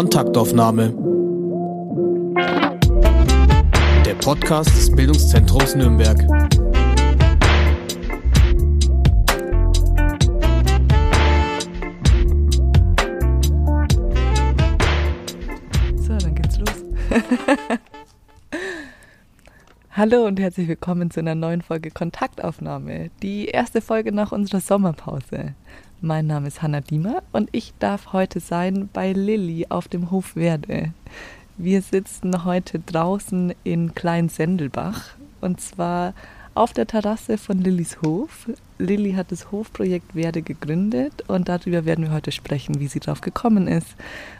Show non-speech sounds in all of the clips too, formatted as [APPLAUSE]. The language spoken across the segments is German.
Kontaktaufnahme. Der Podcast des Bildungszentrums Nürnberg. So, dann geht's los. [LAUGHS] Hallo und herzlich willkommen zu einer neuen Folge Kontaktaufnahme. Die erste Folge nach unserer Sommerpause. Mein Name ist Hanna Diemer und ich darf heute sein bei Lilly auf dem Hof Werde. Wir sitzen heute draußen in Kleinsendelbach und zwar auf der Terrasse von Lillys Hof. Lilly hat das Hofprojekt Werde gegründet und darüber werden wir heute sprechen, wie sie drauf gekommen ist,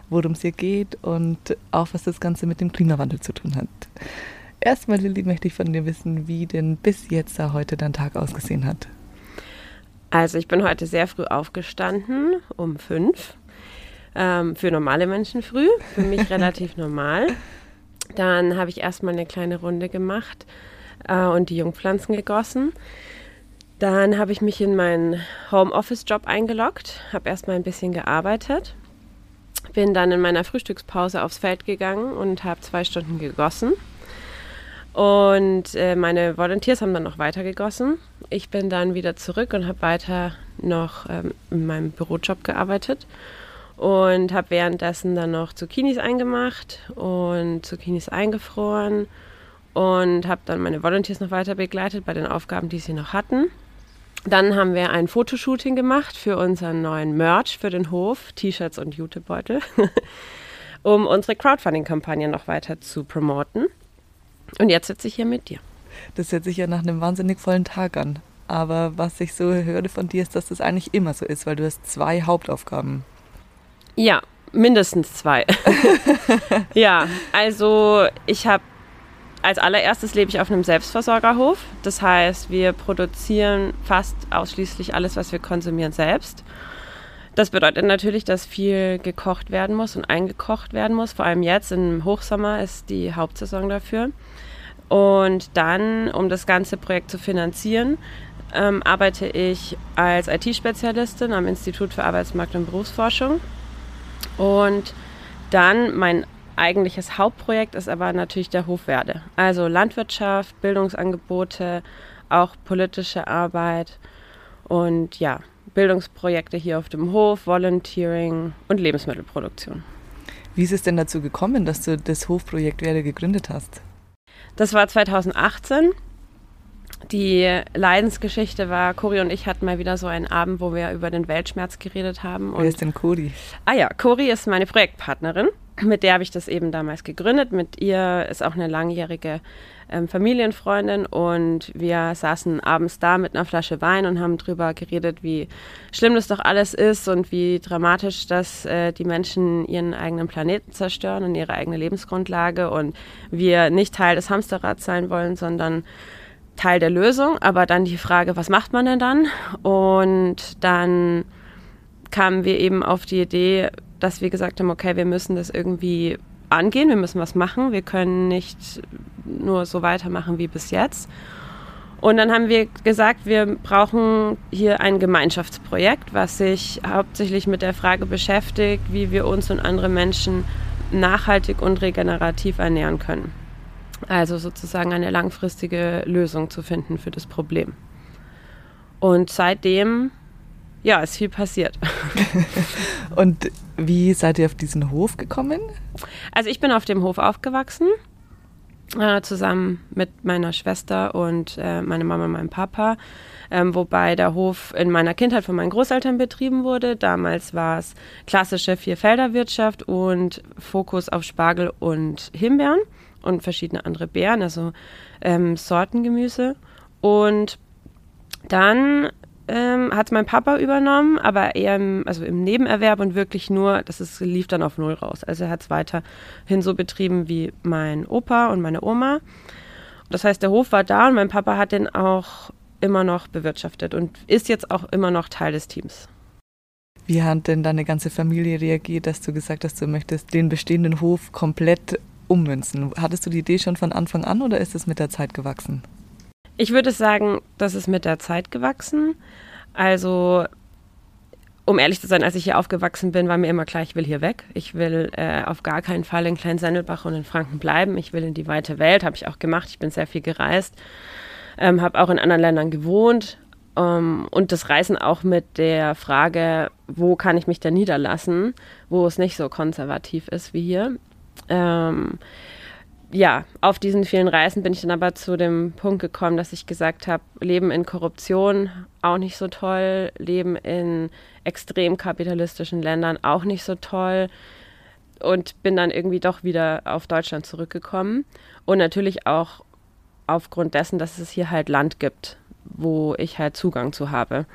worum es ihr geht und auch was das Ganze mit dem Klimawandel zu tun hat. Erstmal, Lilly, möchte ich von dir wissen, wie denn bis jetzt da heute dein Tag ausgesehen hat. Also ich bin heute sehr früh aufgestanden, um fünf. Ähm, für normale Menschen früh, für mich [LAUGHS] relativ normal. Dann habe ich erstmal eine kleine Runde gemacht äh, und die Jungpflanzen gegossen. Dann habe ich mich in meinen Homeoffice-Job eingeloggt, habe erstmal ein bisschen gearbeitet, bin dann in meiner Frühstückspause aufs Feld gegangen und habe zwei Stunden gegossen. Und äh, meine Volunteers haben dann noch weiter gegossen. Ich bin dann wieder zurück und habe weiter noch ähm, in meinem Bürojob gearbeitet und habe währenddessen dann noch Zucchinis eingemacht und Zucchinis eingefroren und habe dann meine Volunteers noch weiter begleitet bei den Aufgaben, die sie noch hatten. Dann haben wir ein Fotoshooting gemacht für unseren neuen Merch für den Hof, T-Shirts und Jutebeutel, [LAUGHS] um unsere Crowdfunding-Kampagne noch weiter zu promoten. Und jetzt sitze ich hier mit dir. Das hört sich ja nach einem wahnsinnig vollen Tag an. Aber was ich so höre von dir ist, dass das eigentlich immer so ist, weil du hast zwei Hauptaufgaben. Ja, mindestens zwei. [LAUGHS] ja, also ich habe als allererstes lebe ich auf einem Selbstversorgerhof. Das heißt, wir produzieren fast ausschließlich alles, was wir konsumieren, selbst. Das bedeutet natürlich, dass viel gekocht werden muss und eingekocht werden muss. Vor allem jetzt im Hochsommer ist die Hauptsaison dafür. Und dann, um das ganze Projekt zu finanzieren, ähm, arbeite ich als IT-Spezialistin am Institut für Arbeitsmarkt und Berufsforschung. Und dann mein eigentliches Hauptprojekt ist aber natürlich der Hofwerde. Also Landwirtschaft, Bildungsangebote, auch politische Arbeit und ja, Bildungsprojekte hier auf dem Hof, Volunteering und Lebensmittelproduktion. Wie ist es denn dazu gekommen, dass du das Hofprojekt Werde gegründet hast? Das war 2018. Die Leidensgeschichte war, Cori und ich hatten mal wieder so einen Abend, wo wir über den Weltschmerz geredet haben. Wer ist denn Cori? Ah ja, Cori ist meine Projektpartnerin. Mit der habe ich das eben damals gegründet. Mit ihr ist auch eine langjährige ähm, Familienfreundin und wir saßen abends da mit einer Flasche Wein und haben darüber geredet, wie schlimm das doch alles ist und wie dramatisch, dass äh, die Menschen ihren eigenen Planeten zerstören und ihre eigene Lebensgrundlage und wir nicht Teil des Hamsterrads sein wollen, sondern Teil der Lösung. Aber dann die Frage, was macht man denn dann? Und dann kamen wir eben auf die Idee, dass wir gesagt haben, okay, wir müssen das irgendwie angehen, wir müssen was machen, wir können nicht nur so weitermachen wie bis jetzt. Und dann haben wir gesagt, wir brauchen hier ein Gemeinschaftsprojekt, was sich hauptsächlich mit der Frage beschäftigt, wie wir uns und andere Menschen nachhaltig und regenerativ ernähren können. Also sozusagen eine langfristige Lösung zu finden für das Problem. Und seitdem, ja, ist viel passiert. [LAUGHS] und wie seid ihr auf diesen Hof gekommen? Also ich bin auf dem Hof aufgewachsen äh, zusammen mit meiner Schwester und äh, meiner Mama und meinem Papa. Ähm, wobei der Hof in meiner Kindheit von meinen Großeltern betrieben wurde. Damals war es klassische Vierfelderwirtschaft und Fokus auf Spargel und Himbeeren und verschiedene andere Beeren, also ähm, Sortengemüse. Und dann ähm, hat mein Papa übernommen, aber eher im, also im Nebenerwerb und wirklich nur, das ist, lief dann auf Null raus. Also er hat es weiterhin so betrieben wie mein Opa und meine Oma. Das heißt, der Hof war da und mein Papa hat den auch immer noch bewirtschaftet und ist jetzt auch immer noch Teil des Teams. Wie hat denn deine ganze Familie reagiert, dass du gesagt hast, du möchtest den bestehenden Hof komplett ummünzen? Hattest du die Idee schon von Anfang an oder ist es mit der Zeit gewachsen? Ich würde sagen, das ist mit der Zeit gewachsen. Also um ehrlich zu sein, als ich hier aufgewachsen bin, war mir immer klar, ich will hier weg. Ich will äh, auf gar keinen Fall in Kleinsendelbach und in Franken bleiben. Ich will in die weite Welt, habe ich auch gemacht. Ich bin sehr viel gereist, ähm, habe auch in anderen Ländern gewohnt. Ähm, und das Reisen auch mit der Frage, wo kann ich mich denn niederlassen, wo es nicht so konservativ ist wie hier. Ähm, ja, auf diesen vielen Reisen bin ich dann aber zu dem Punkt gekommen, dass ich gesagt habe, Leben in Korruption auch nicht so toll, Leben in extrem kapitalistischen Ländern auch nicht so toll. Und bin dann irgendwie doch wieder auf Deutschland zurückgekommen. Und natürlich auch aufgrund dessen, dass es hier halt Land gibt, wo ich halt Zugang zu habe.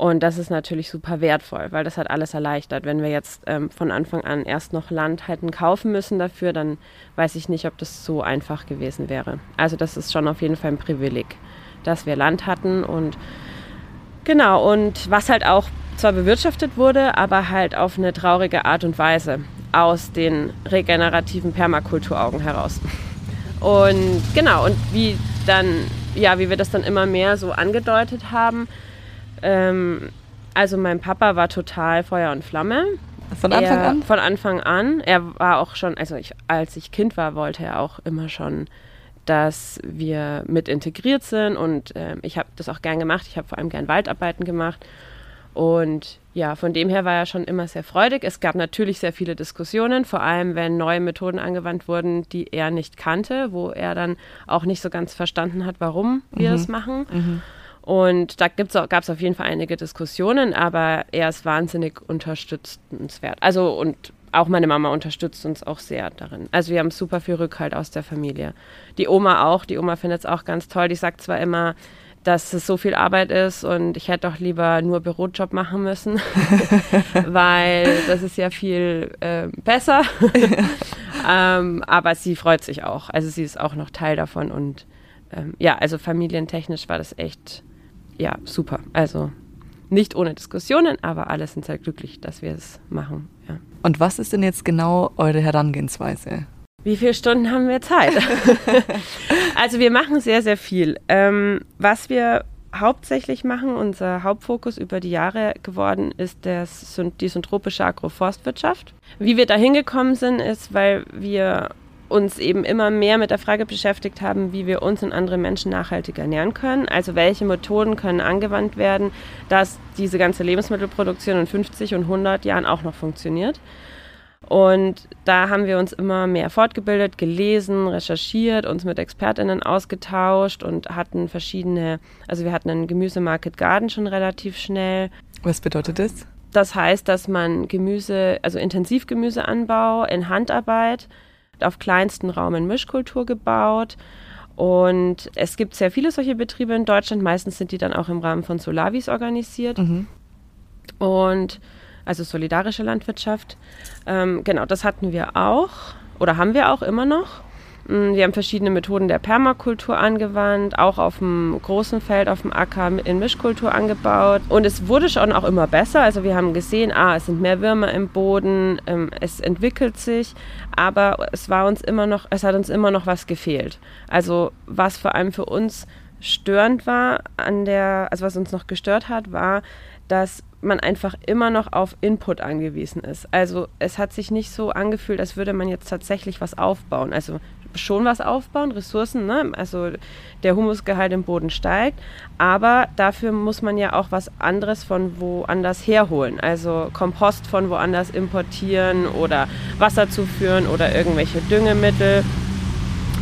Und das ist natürlich super wertvoll, weil das hat alles erleichtert. Wenn wir jetzt ähm, von Anfang an erst noch Land hätten kaufen müssen dafür, dann weiß ich nicht, ob das so einfach gewesen wäre. Also das ist schon auf jeden Fall ein Privileg, dass wir Land hatten und genau, und was halt auch zwar bewirtschaftet wurde, aber halt auf eine traurige Art und Weise aus den regenerativen Permakulturaugen heraus. Und genau, und wie dann, ja, wie wir das dann immer mehr so angedeutet haben, ähm, also mein Papa war total Feuer und Flamme. Von Anfang er, an? Von Anfang an. Er war auch schon, also ich, als ich Kind war, wollte er auch immer schon, dass wir mit integriert sind und äh, ich habe das auch gern gemacht. Ich habe vor allem gern Waldarbeiten gemacht. Und ja, von dem her war er schon immer sehr freudig. Es gab natürlich sehr viele Diskussionen, vor allem wenn neue Methoden angewandt wurden, die er nicht kannte, wo er dann auch nicht so ganz verstanden hat, warum wir Mhm. das machen. Mhm. Und da gab es auf jeden Fall einige Diskussionen, aber er ist wahnsinnig unterstützenswert. Also und auch meine Mama unterstützt uns auch sehr darin. Also wir haben super viel Rückhalt aus der Familie. Die Oma auch, die Oma findet es auch ganz toll. Die sagt zwar immer, dass es so viel Arbeit ist und ich hätte doch lieber nur Bürojob machen müssen, [LAUGHS] weil das ist ja viel äh, besser. [LAUGHS] ähm, aber sie freut sich auch. Also sie ist auch noch Teil davon und ähm, ja, also familientechnisch war das echt ja super. Also nicht ohne Diskussionen, aber alle sind sehr glücklich, dass wir es machen. Ja. Und was ist denn jetzt genau eure Herangehensweise? Wie viele Stunden haben wir Zeit? [LAUGHS] also wir machen sehr, sehr viel. Ähm, was wir hauptsächlich machen, unser Hauptfokus über die Jahre geworden, ist das, die syntropische Agroforstwirtschaft. Wie wir da hingekommen sind, ist, weil wir uns eben immer mehr mit der Frage beschäftigt haben, wie wir uns und andere Menschen nachhaltig ernähren können. Also welche Methoden können angewandt werden, dass diese ganze Lebensmittelproduktion in 50 und 100 Jahren auch noch funktioniert. Und da haben wir uns immer mehr fortgebildet, gelesen, recherchiert, uns mit ExpertInnen ausgetauscht und hatten verschiedene, also wir hatten einen Gemüsemarket Garden schon relativ schnell. Was bedeutet das? Das heißt, dass man Gemüse, also Intensivgemüseanbau in Handarbeit auf kleinsten Raum in Mischkultur gebaut. Und es gibt sehr viele solche Betriebe in Deutschland. Meistens sind die dann auch im Rahmen von Solavis organisiert. Mhm. Und also solidarische Landwirtschaft. Ähm, genau, das hatten wir auch oder haben wir auch immer noch. Wir haben verschiedene Methoden der Permakultur angewandt, auch auf dem großen Feld, auf dem Acker in Mischkultur angebaut. Und es wurde schon auch immer besser. Also wir haben gesehen, ah, es sind mehr Würmer im Boden, ähm, es entwickelt sich, aber es war uns immer noch, es hat uns immer noch was gefehlt. Also was vor allem für uns störend war an der, also was uns noch gestört hat, war, dass man einfach immer noch auf Input angewiesen ist. Also es hat sich nicht so angefühlt, als würde man jetzt tatsächlich was aufbauen. Also schon was aufbauen, Ressourcen, ne? also der Humusgehalt im Boden steigt, aber dafür muss man ja auch was anderes von woanders herholen, also Kompost von woanders importieren oder Wasser zuführen oder irgendwelche Düngemittel,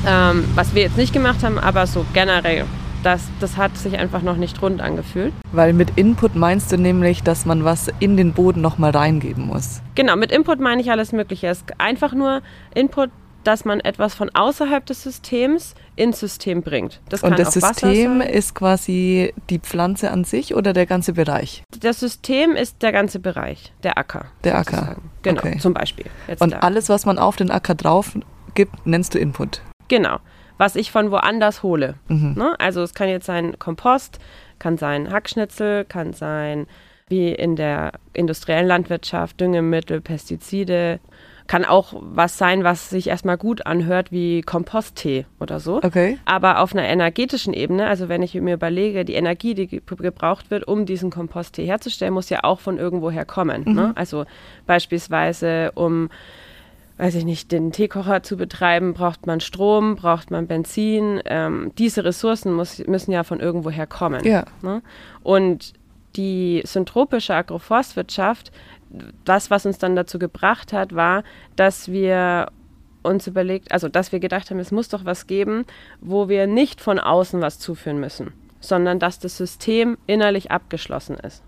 ähm, was wir jetzt nicht gemacht haben, aber so generell das, das hat sich einfach noch nicht rund angefühlt. Weil mit Input meinst du nämlich, dass man was in den Boden nochmal reingeben muss. Genau, mit Input meine ich alles Mögliche. Es ist einfach nur Input, dass man etwas von außerhalb des Systems ins System bringt. Das Und das System ist quasi die Pflanze an sich oder der ganze Bereich? Das System ist der ganze Bereich, der Acker. Der Acker. Genau, Okay. zum Beispiel. Jetzt Und da. alles, was man auf den Acker drauf gibt, nennst du Input. Genau. Was ich von woanders hole. Mhm. Ne? Also es kann jetzt sein Kompost, kann sein Hackschnitzel, kann sein wie in der industriellen Landwirtschaft Düngemittel, Pestizide kann auch was sein, was sich erstmal gut anhört, wie Komposttee oder so. Okay. Aber auf einer energetischen Ebene, also wenn ich mir überlege, die Energie, die gebraucht wird, um diesen Komposttee herzustellen, muss ja auch von irgendwoher kommen. Ne? Mhm. Also beispielsweise um weiß ich nicht, den Teekocher zu betreiben, braucht man Strom, braucht man Benzin. Ähm, diese Ressourcen muss, müssen ja von irgendwoher kommen. Ja. Ne? Und die syntropische Agroforstwirtschaft, das, was uns dann dazu gebracht hat, war, dass wir uns überlegt, also dass wir gedacht haben, es muss doch was geben, wo wir nicht von außen was zuführen müssen, sondern dass das System innerlich abgeschlossen ist.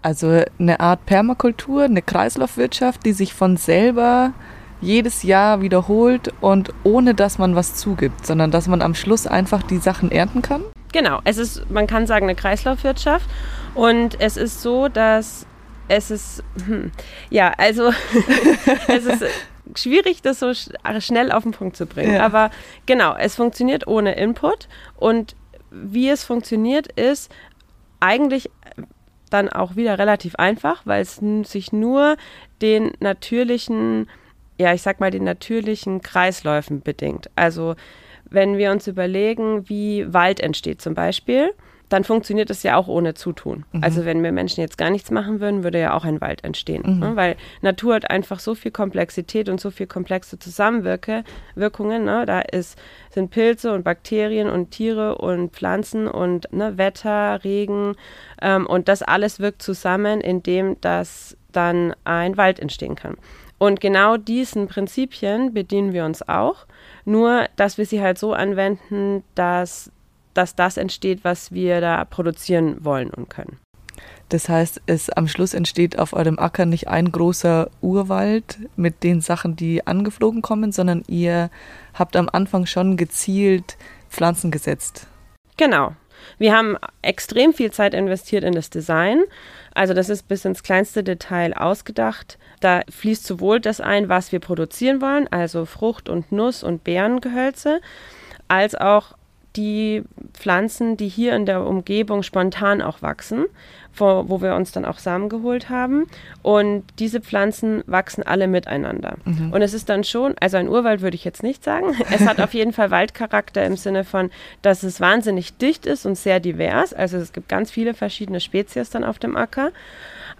Also eine Art Permakultur, eine Kreislaufwirtschaft, die sich von selber jedes Jahr wiederholt und ohne dass man was zugibt, sondern dass man am Schluss einfach die Sachen ernten kann? Genau, es ist, man kann sagen, eine Kreislaufwirtschaft. Und es ist so, dass es ist, hm, ja, also [LAUGHS] es ist schwierig, das so sch schnell auf den Punkt zu bringen. Ja. Aber genau, es funktioniert ohne Input. Und wie es funktioniert, ist eigentlich dann auch wieder relativ einfach, weil es sich nur den natürlichen, ja, ich sag mal, den natürlichen Kreisläufen bedingt. Also wenn wir uns überlegen, wie Wald entsteht zum Beispiel, dann funktioniert es ja auch ohne Zutun. Also wenn wir Menschen jetzt gar nichts machen würden, würde ja auch ein Wald entstehen. Ne? Weil Natur hat einfach so viel Komplexität und so viel komplexe Zusammenwirkungen. Ne? Da ist, sind Pilze und Bakterien und Tiere und Pflanzen und ne, Wetter, Regen ähm, und das alles wirkt zusammen, indem das dann ein Wald entstehen kann. Und genau diesen Prinzipien bedienen wir uns auch, nur dass wir sie halt so anwenden, dass, dass das entsteht, was wir da produzieren wollen und können. Das heißt, es am Schluss entsteht auf eurem Acker nicht ein großer Urwald mit den Sachen, die angeflogen kommen, sondern ihr habt am Anfang schon gezielt Pflanzen gesetzt. Genau. Wir haben extrem viel Zeit investiert in das Design. Also das ist bis ins kleinste Detail ausgedacht. Da fließt sowohl das ein, was wir produzieren wollen, also Frucht- und Nuss- und Beerengehölze, als auch die Pflanzen, die hier in der Umgebung spontan auch wachsen, wo, wo wir uns dann auch Samen geholt haben. Und diese Pflanzen wachsen alle miteinander. Und es ist dann schon, also ein Urwald würde ich jetzt nicht sagen. Es hat auf jeden Fall Waldcharakter im Sinne von, dass es wahnsinnig dicht ist und sehr divers. Also es gibt ganz viele verschiedene Spezies dann auf dem Acker.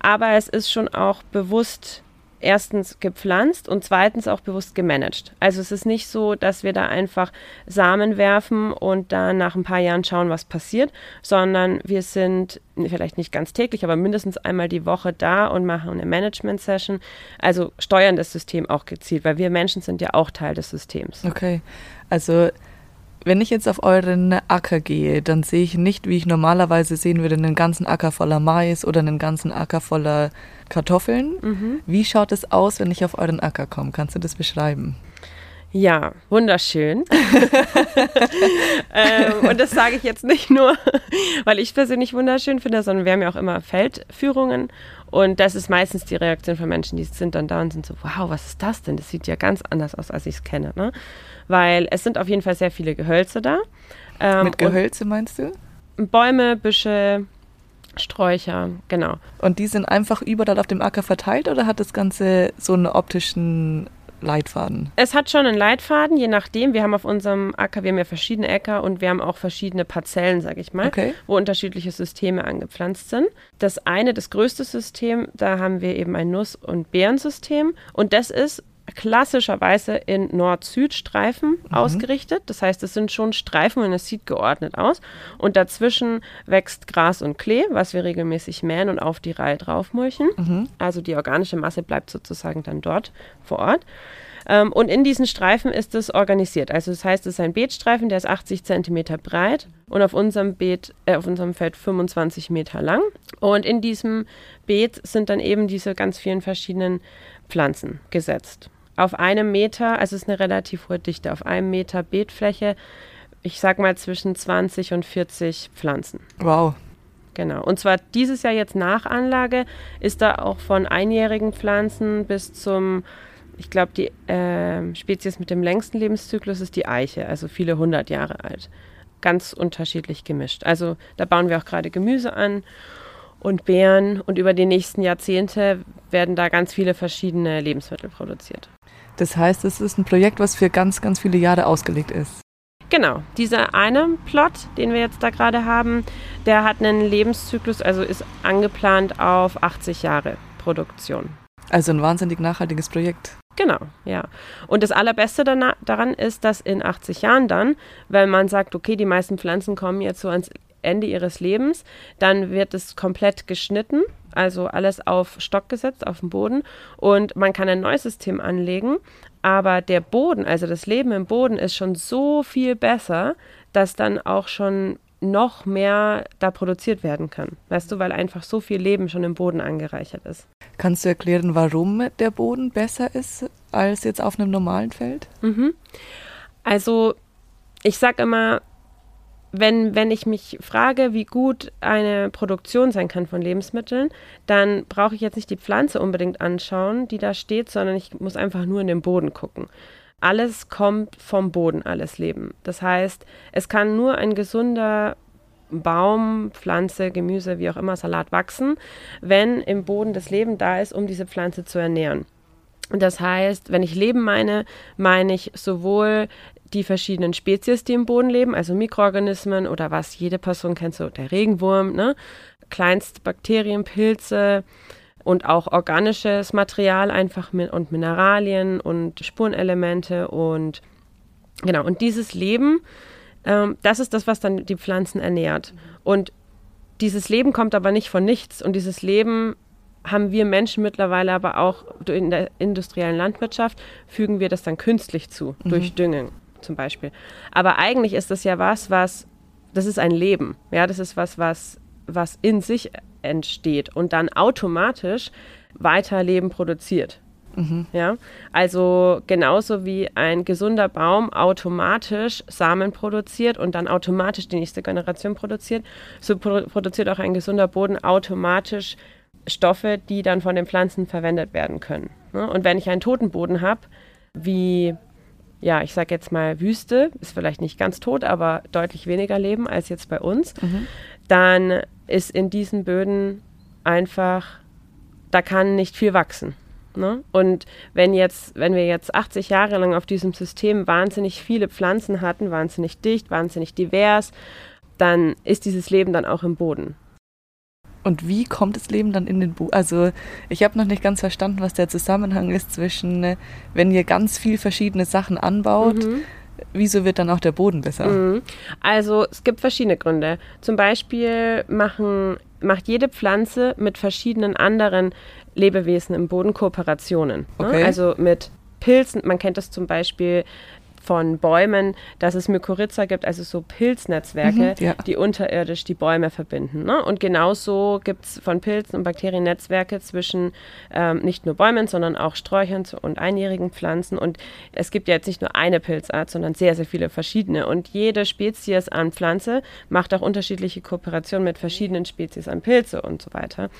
Aber es ist schon auch bewusst erstens gepflanzt und zweitens auch bewusst gemanagt. Also es ist nicht so, dass wir da einfach Samen werfen und dann nach ein paar Jahren schauen, was passiert, sondern wir sind vielleicht nicht ganz täglich, aber mindestens einmal die Woche da und machen eine Management-Session, also steuern das System auch gezielt, weil wir Menschen sind ja auch Teil des Systems. Okay, also wenn ich jetzt auf euren Acker gehe, dann sehe ich nicht, wie ich normalerweise sehen würde, einen ganzen Acker voller Mais oder einen ganzen Acker voller Kartoffeln. Wie schaut es aus, wenn ich auf euren Acker komme? Kannst du das beschreiben? Ja, wunderschön. [LAUGHS] ähm, und das sage ich jetzt nicht nur, [LAUGHS] weil ich persönlich wunderschön finde, sondern wir haben ja auch immer Feldführungen. Und das ist meistens die Reaktion von Menschen, die sind dann da und sind so, wow, was ist das denn? Das sieht ja ganz anders aus, als ich es kenne. Ne? Weil es sind auf jeden Fall sehr viele Gehölze da. Ähm, Mit Gehölze meinst du? Bäume, Büsche, Sträucher, genau. Und die sind einfach überall auf dem Acker verteilt oder hat das Ganze so einen optischen Leitfaden? Es hat schon einen Leitfaden, je nachdem. Wir haben auf unserem Acker, wir haben ja verschiedene Äcker und wir haben auch verschiedene Parzellen, sage ich mal, Okay. wo unterschiedliche Systeme angepflanzt sind. Das eine, das größte System, da haben wir eben ein Nuss- und Beerensystem und das ist klassischerweise in Nord-Süd-Streifen ausgerichtet. Das heißt, es sind schon Streifen und es sieht geordnet aus. Und dazwischen wächst Gras und Klee, was wir regelmäßig mähen und auf die Reihe draufmulchen. Also die organische Masse bleibt sozusagen dann dort vor Ort. Ähm, und in diesen Streifen ist es organisiert. Also das heißt, es ist ein Beetstreifen, der ist 80 Zentimeter breit und auf unserem Beet, äh, auf unserem Feld 25 Meter lang. Und in diesem Beet sind dann eben diese ganz vielen verschiedenen Pflanzen gesetzt. Auf einem Meter, also es ist eine relativ hohe Dichte, auf einem Meter Beetfläche, ich sag mal zwischen 20 und 40 Pflanzen. Wow. Genau. Und zwar dieses Jahr jetzt nach Anlage ist da auch von einjährigen Pflanzen bis zum, ich glaube, die ähm, Spezies mit dem längsten Lebenszyklus ist die Eiche, also viele hundert Jahre alt. Ganz unterschiedlich gemischt. Also da bauen wir auch gerade Gemüse an und Beeren und über die nächsten Jahrzehnte werden da ganz viele verschiedene Lebensmittel produziert. Das heißt, es ist ein Projekt, was für ganz, ganz viele Jahre ausgelegt ist. Genau, dieser eine Plot, den wir jetzt da gerade haben, der hat einen Lebenszyklus, also ist angeplant auf 80 Jahre Produktion. Also ein wahnsinnig nachhaltiges Projekt. Genau, ja. Und das Allerbeste daran ist, dass in 80 Jahren dann, wenn man sagt, okay, die meisten Pflanzen kommen jetzt so ans Ende ihres Lebens, dann wird es komplett geschnitten, also alles auf Stock gesetzt, auf den Boden und man kann ein neues System anlegen, aber der Boden, also das Leben im Boden ist schon so viel besser, dass dann auch schon noch mehr da produziert werden kann. Weißt du, weil einfach so viel Leben schon im Boden angereichert ist. Kannst du erklären, warum der Boden besser ist als jetzt auf einem normalen Feld? Mhm. Also, ich sage immer, wenn, wenn ich mich frage, wie gut eine Produktion sein kann von Lebensmitteln, dann brauche ich jetzt nicht die Pflanze unbedingt anschauen, die da steht, sondern ich muss einfach nur in den Boden gucken. Alles kommt vom Boden, alles Leben. Das heißt, es kann nur ein gesunder Baum, Pflanze, Gemüse, wie auch immer, Salat wachsen, wenn im Boden das Leben da ist, um diese Pflanze zu ernähren. Das heißt, wenn ich Leben meine, meine ich sowohl die verschiedenen Spezies, die im Boden leben, also Mikroorganismen oder was jede Person kennt, so der Regenwurm, ne? Kleinstbakterien, Pilze und auch organisches Material einfach mit, und Mineralien und Spurenelemente und genau, und dieses Leben, ähm, das ist das, was dann die Pflanzen ernährt. Und dieses Leben kommt aber nicht von nichts und dieses Leben haben wir Menschen mittlerweile aber auch in der industriellen Landwirtschaft, fügen wir das dann künstlich zu, mhm. durch Düngen zum Beispiel. Aber eigentlich ist das ja was, was, das ist ein Leben. Ja, das ist was, was, was in sich entsteht und dann automatisch weiter Leben produziert. Mhm. Ja, also genauso wie ein gesunder Baum automatisch Samen produziert und dann automatisch die nächste Generation produziert, so produ produziert auch ein gesunder Boden automatisch Stoffe, die dann von den Pflanzen verwendet werden können. Ne? Und wenn ich einen toten Boden habe, wie ja, ich sage jetzt mal Wüste, ist vielleicht nicht ganz tot, aber deutlich weniger Leben als jetzt bei uns, mhm. dann ist in diesen Böden einfach, da kann nicht viel wachsen. Ne? Und wenn jetzt, wenn wir jetzt 80 Jahre lang auf diesem System wahnsinnig viele Pflanzen hatten, wahnsinnig dicht, wahnsinnig divers, dann ist dieses Leben dann auch im Boden. Und wie kommt das Leben dann in den Buch? Also ich habe noch nicht ganz verstanden, was der Zusammenhang ist zwischen, äh, wenn ihr ganz viel verschiedene Sachen anbaut, mhm. wieso wird dann auch der Boden besser? Mhm. Also es gibt verschiedene Gründe. Zum Beispiel machen, macht jede Pflanze mit verschiedenen anderen Lebewesen im Boden Kooperationen. Ne? Okay. Ne? Also mit Pilzen, man kennt das zum Beispiel von Bäumen, dass es Mykorrhiza gibt, also so Pilznetzwerke, mhm, ja. die unterirdisch die Bäume verbinden. Ne? Und genauso gibt es von Pilzen und Bakterien Netzwerke zwischen ähm, nicht nur Bäumen, sondern auch Sträuchern und einjährigen Pflanzen. Und es gibt ja jetzt nicht nur eine Pilzart, sondern sehr, sehr viele verschiedene. Und jede Spezies an Pflanze macht auch unterschiedliche Kooperationen mit verschiedenen Spezies an Pilze und so weiter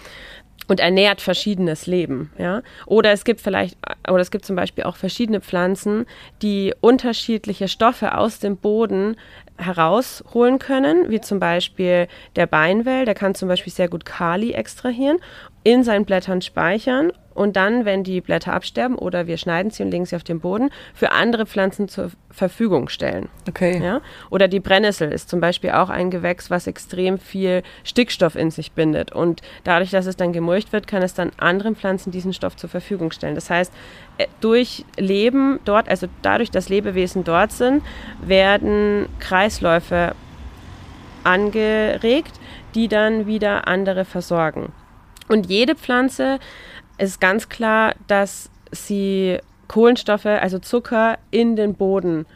und ernährt verschiedenes Leben, ja. Oder es gibt vielleicht, oder es gibt zum Beispiel auch verschiedene Pflanzen, die unterschiedliche Stoffe aus dem Boden herausholen können, wie zum Beispiel der Beinwell, der kann zum Beispiel sehr gut Kali extrahieren, in seinen Blättern speichern und dann, wenn die Blätter absterben oder wir schneiden sie und legen sie auf den Boden, für andere Pflanzen zur Verfügung stellen. Okay. Ja? Oder die Brennnessel ist zum Beispiel auch ein Gewächs, was extrem viel Stickstoff in sich bindet. Und dadurch, dass es dann gemulcht wird, kann es dann anderen Pflanzen diesen Stoff zur Verfügung stellen. Das heißt, äh, durch Leben dort, also dadurch, dass Lebewesen dort sind, werden Kreisläufe angeregt, die dann wieder andere versorgen. Und jede Pflanze ist ganz klar, dass sie Kohlenstoffe, also Zucker, in den Boden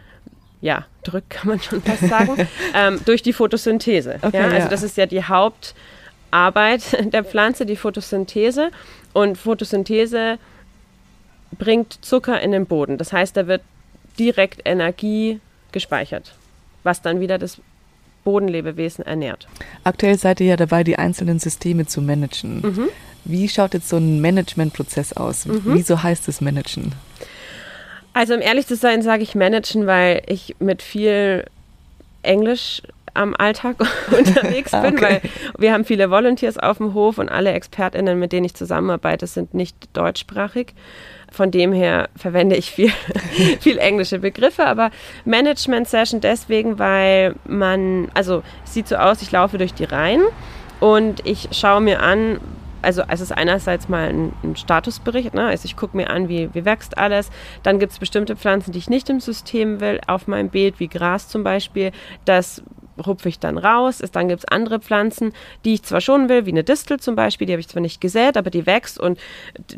ja, drückt, kann man schon fast sagen, [LAUGHS] ähm, durch die Photosynthese. Okay, ja? Also ja. das ist ja die Hauptarbeit [LAUGHS] der Pflanze, die Photosynthese. Und Photosynthese bringt Zucker in den Boden. Das heißt, da wird direkt Energie gespeichert, was dann wieder das Bodenlebewesen ernährt. Aktuell seid ihr ja dabei, die einzelnen Systeme zu managen. Mhm. Wie schaut jetzt so ein Managementprozess aus? Mhm. Wieso heißt es Managen? Also um ehrlich zu sein, sage ich Managen, weil ich mit viel Englisch am Alltag [LAUGHS] unterwegs [LAUGHS] bin, okay. weil wir haben viele Volunteers auf dem Hof und alle ExpertInnen, mit denen ich zusammenarbeite, sind nicht deutschsprachig. Von dem her verwende ich viel, [LAUGHS] viel englische Begriffe, aber Management Session deswegen, weil man, also es sieht so aus, ich laufe durch die Reihen und ich schaue mir an, also es ist einerseits mal ein, ein Statusbericht, ne? also ich gucke mir an, wie, wie wächst alles. Dann gibt es bestimmte Pflanzen, die ich nicht im System will, auf meinem Beet, wie Gras zum Beispiel. Das rupfe ich dann raus. Es, dann gibt es andere Pflanzen, die ich zwar schon will, wie eine Distel zum Beispiel, die habe ich zwar nicht gesät, aber die wächst und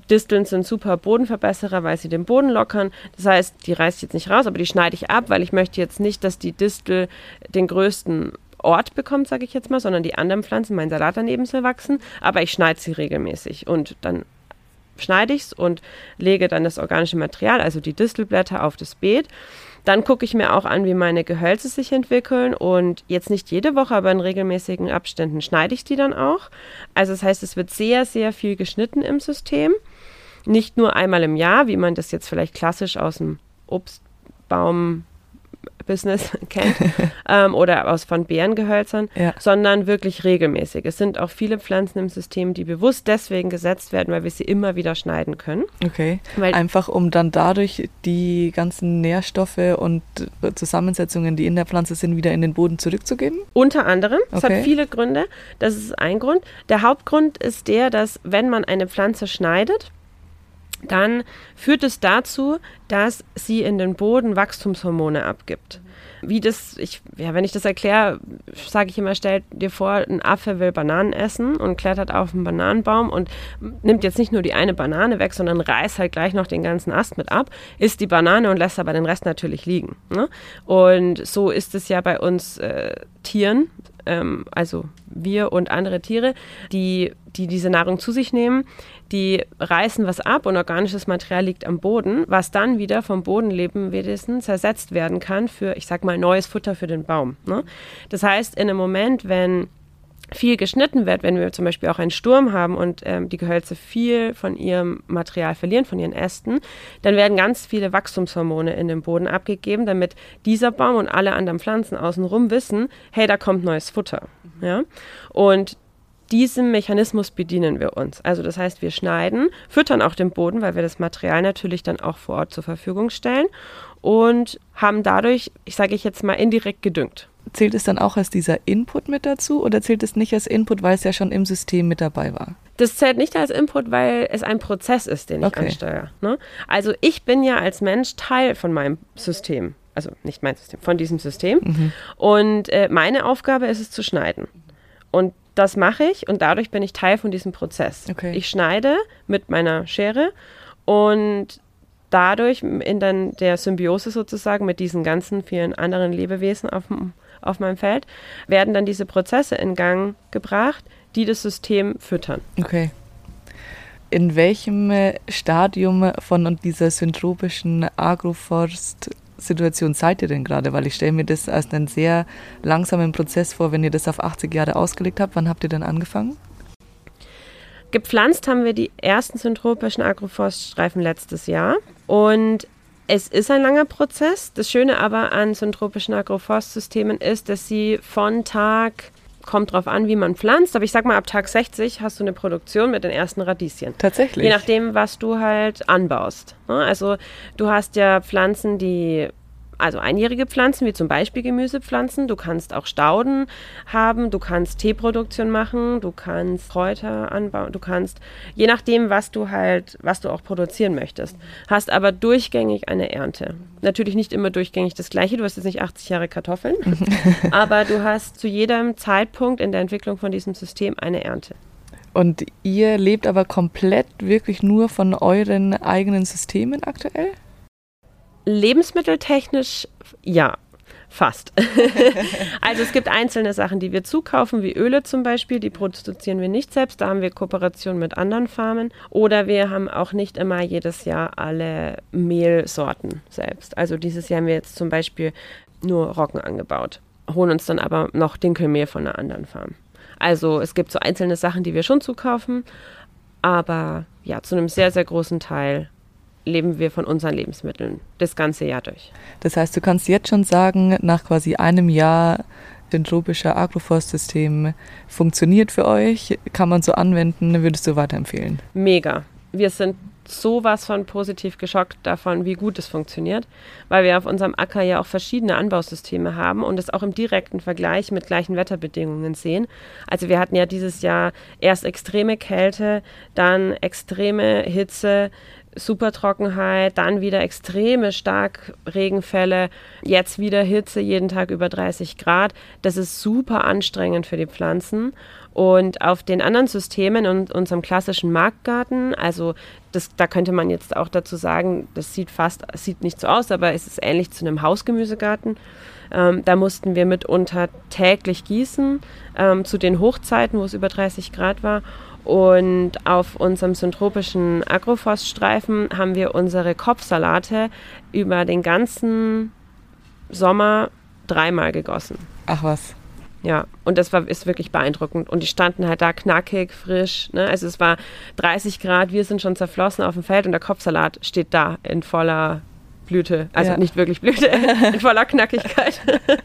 Disteln sind super Bodenverbesserer, weil sie den Boden lockern. Das heißt, die reiße ich jetzt nicht raus, aber die schneide ich ab, weil ich möchte jetzt nicht, dass die Distel den größten Ort bekommt, sage ich jetzt mal, sondern die anderen Pflanzen, mein Salat daneben soll wachsen, aber ich schneide sie regelmäßig und dann schneide ich es und lege dann das organische Material, also die Distelblätter, auf das Beet. Dann gucke ich mir auch an, wie meine Gehölze sich entwickeln und jetzt nicht jede Woche, aber in regelmäßigen Abständen schneide ich die dann auch. Also das heißt, es wird sehr, sehr viel geschnitten im System. Nicht nur einmal im Jahr, wie man das jetzt vielleicht klassisch aus dem Obstbaum Business [LAUGHS] kennt [LAUGHS] ähm, oder aus von Bärengehölzern, ja. sondern wirklich regelmäßig. Es sind auch viele Pflanzen im System, die bewusst deswegen gesetzt werden, weil wir sie immer wieder schneiden können. Okay. Weil Einfach um dann dadurch die ganzen Nährstoffe und Zusammensetzungen, die in der Pflanze sind, wieder in den Boden zurückzugeben? Unter anderem. Es okay. hat viele Gründe. Das ist ein Grund. Der Hauptgrund ist der, dass wenn man eine Pflanze schneidet, dann führt es dazu, dass sie in den Boden Wachstumshormone abgibt. Wie das, ich, ja, wenn ich das erkläre, sage ich immer, stell dir vor, ein Affe will Bananen essen und klettert auf einen Bananenbaum und nimmt jetzt nicht nur die eine Banane weg, sondern reißt halt gleich noch den ganzen Ast mit ab, isst die Banane und lässt aber den Rest natürlich liegen. Ne? Und so ist es ja bei uns äh, Tieren, ähm, also wir und andere Tiere, die, die diese Nahrung zu sich nehmen, die reißen was ab und organisches Material liegt am Boden, was dann wieder vom Bodenlebewesen zersetzt werden kann für, ich sag mal, neues Futter für den Baum. Ne? Das heißt, in einem Moment, wenn viel geschnitten wird, wenn wir zum Beispiel auch einen Sturm haben und ähm, die Gehölze viel von ihrem Material verlieren, von ihren Ästen, dann werden ganz viele Wachstumshormone in den Boden abgegeben, damit dieser Baum und alle anderen Pflanzen außenrum wissen, hey, da kommt neues Futter. Mhm. Ja? Und diesem Mechanismus bedienen wir uns. Also das heißt, wir schneiden, füttern auch den Boden, weil wir das Material natürlich dann auch vor Ort zur Verfügung stellen und haben dadurch, ich sage ich jetzt mal, indirekt gedüngt. Zählt es dann auch als dieser Input mit dazu oder zählt es nicht als Input, weil es ja schon im System mit dabei war? Das zählt nicht als Input, weil es ein Prozess ist, den ich okay. ansteuere. Ne? Also ich bin ja als Mensch Teil von meinem System. Also nicht mein System, von diesem System. Mhm. Und äh, meine Aufgabe ist es zu schneiden. Und das mache ich und dadurch bin ich Teil von diesem Prozess. Okay. Ich schneide mit meiner Schere und dadurch in dann der Symbiose sozusagen mit diesen ganzen vielen anderen Lebewesen auf dem auf meinem Feld, werden dann diese Prozesse in Gang gebracht, die das System füttern. Okay. In welchem Stadium von dieser syntropischen Agroforst-Situation seid ihr denn gerade? Weil ich stelle mir das als einen sehr langsamen Prozess vor, wenn ihr das auf 80 Jahre ausgelegt habt. Wann habt ihr denn angefangen? Gepflanzt haben wir die ersten syntropischen Agroforststreifen letztes Jahr und es ist ein langer Prozess. Das Schöne aber an syntropischen Agroforstsystemen ist, dass sie von Tag kommt drauf an, wie man pflanzt, aber ich sag mal, ab Tag 60 hast du eine Produktion mit den ersten Radieschen. Tatsächlich. Je nachdem, was du halt anbaust. Ne? Also du hast ja Pflanzen, die also einjährige Pflanzen, wie zum Beispiel Gemüsepflanzen. Du kannst auch Stauden haben, du kannst Teeproduktion machen, du kannst Kräuter anbauen, du kannst, je nachdem, was du halt, was du auch produzieren möchtest, hast aber durchgängig eine Ernte. Natürlich nicht immer durchgängig das gleiche, du hast jetzt nicht 80 Jahre Kartoffeln, [LAUGHS] aber du hast zu jedem Zeitpunkt in der Entwicklung von diesem System eine Ernte. Und ihr lebt aber komplett wirklich nur von euren eigenen Systemen aktuell? Lebensmitteltechnisch ja. Fast. [LAUGHS] also es gibt einzelne Sachen, die wir zukaufen, wie Öle zum Beispiel, die produzieren wir nicht selbst, da haben wir Kooperation mit anderen Farmen. Oder wir haben auch nicht immer jedes Jahr alle Mehlsorten selbst. Also dieses Jahr haben wir jetzt zum Beispiel nur Roggen angebaut, holen uns dann aber noch Dinkelmehl von einer anderen Farm. Also es gibt so einzelne Sachen, die wir schon zukaufen, aber ja, zu einem sehr, sehr großen Teil leben wir von unseren Lebensmitteln das ganze Jahr durch. Das heißt, du kannst jetzt schon sagen, nach quasi einem Jahr Syntropischer Agroforstsystem funktioniert für euch, kann man so anwenden, würdest du weiterempfehlen? Mega. Wir sind sowas von positiv geschockt davon, wie gut es funktioniert, weil wir auf unserem Acker ja auch verschiedene Anbausysteme haben und es auch im direkten Vergleich mit gleichen Wetterbedingungen sehen. Also wir hatten ja dieses Jahr erst extreme Kälte, dann extreme Hitze, Supertrockenheit, dann wieder extreme Starkregenfälle, jetzt wieder Hitze, jeden Tag über 30 Grad. Das ist super anstrengend für die Pflanzen. Und auf den anderen Systemen und unserem klassischen Marktgarten, also das, da könnte man jetzt auch dazu sagen, das sieht fast, sieht nicht so aus, aber es ist ähnlich zu einem Hausgemüsegarten. Ähm, da mussten wir mitunter täglich gießen, ähm, zu den Hochzeiten, wo es über 30 Grad war. Und auf unserem syntropischen Agroforststreifen haben wir unsere Kopfsalate über den ganzen Sommer dreimal gegossen. Ach was. Ja, und das war, ist wirklich beeindruckend. Und die standen halt da knackig, frisch. Ne? Also es war 30 Grad, wir sind schon zerflossen auf dem Feld und der Kopfsalat steht da in voller Blüte. Also ja. nicht wirklich Blüte, [LAUGHS] in voller Knackigkeit.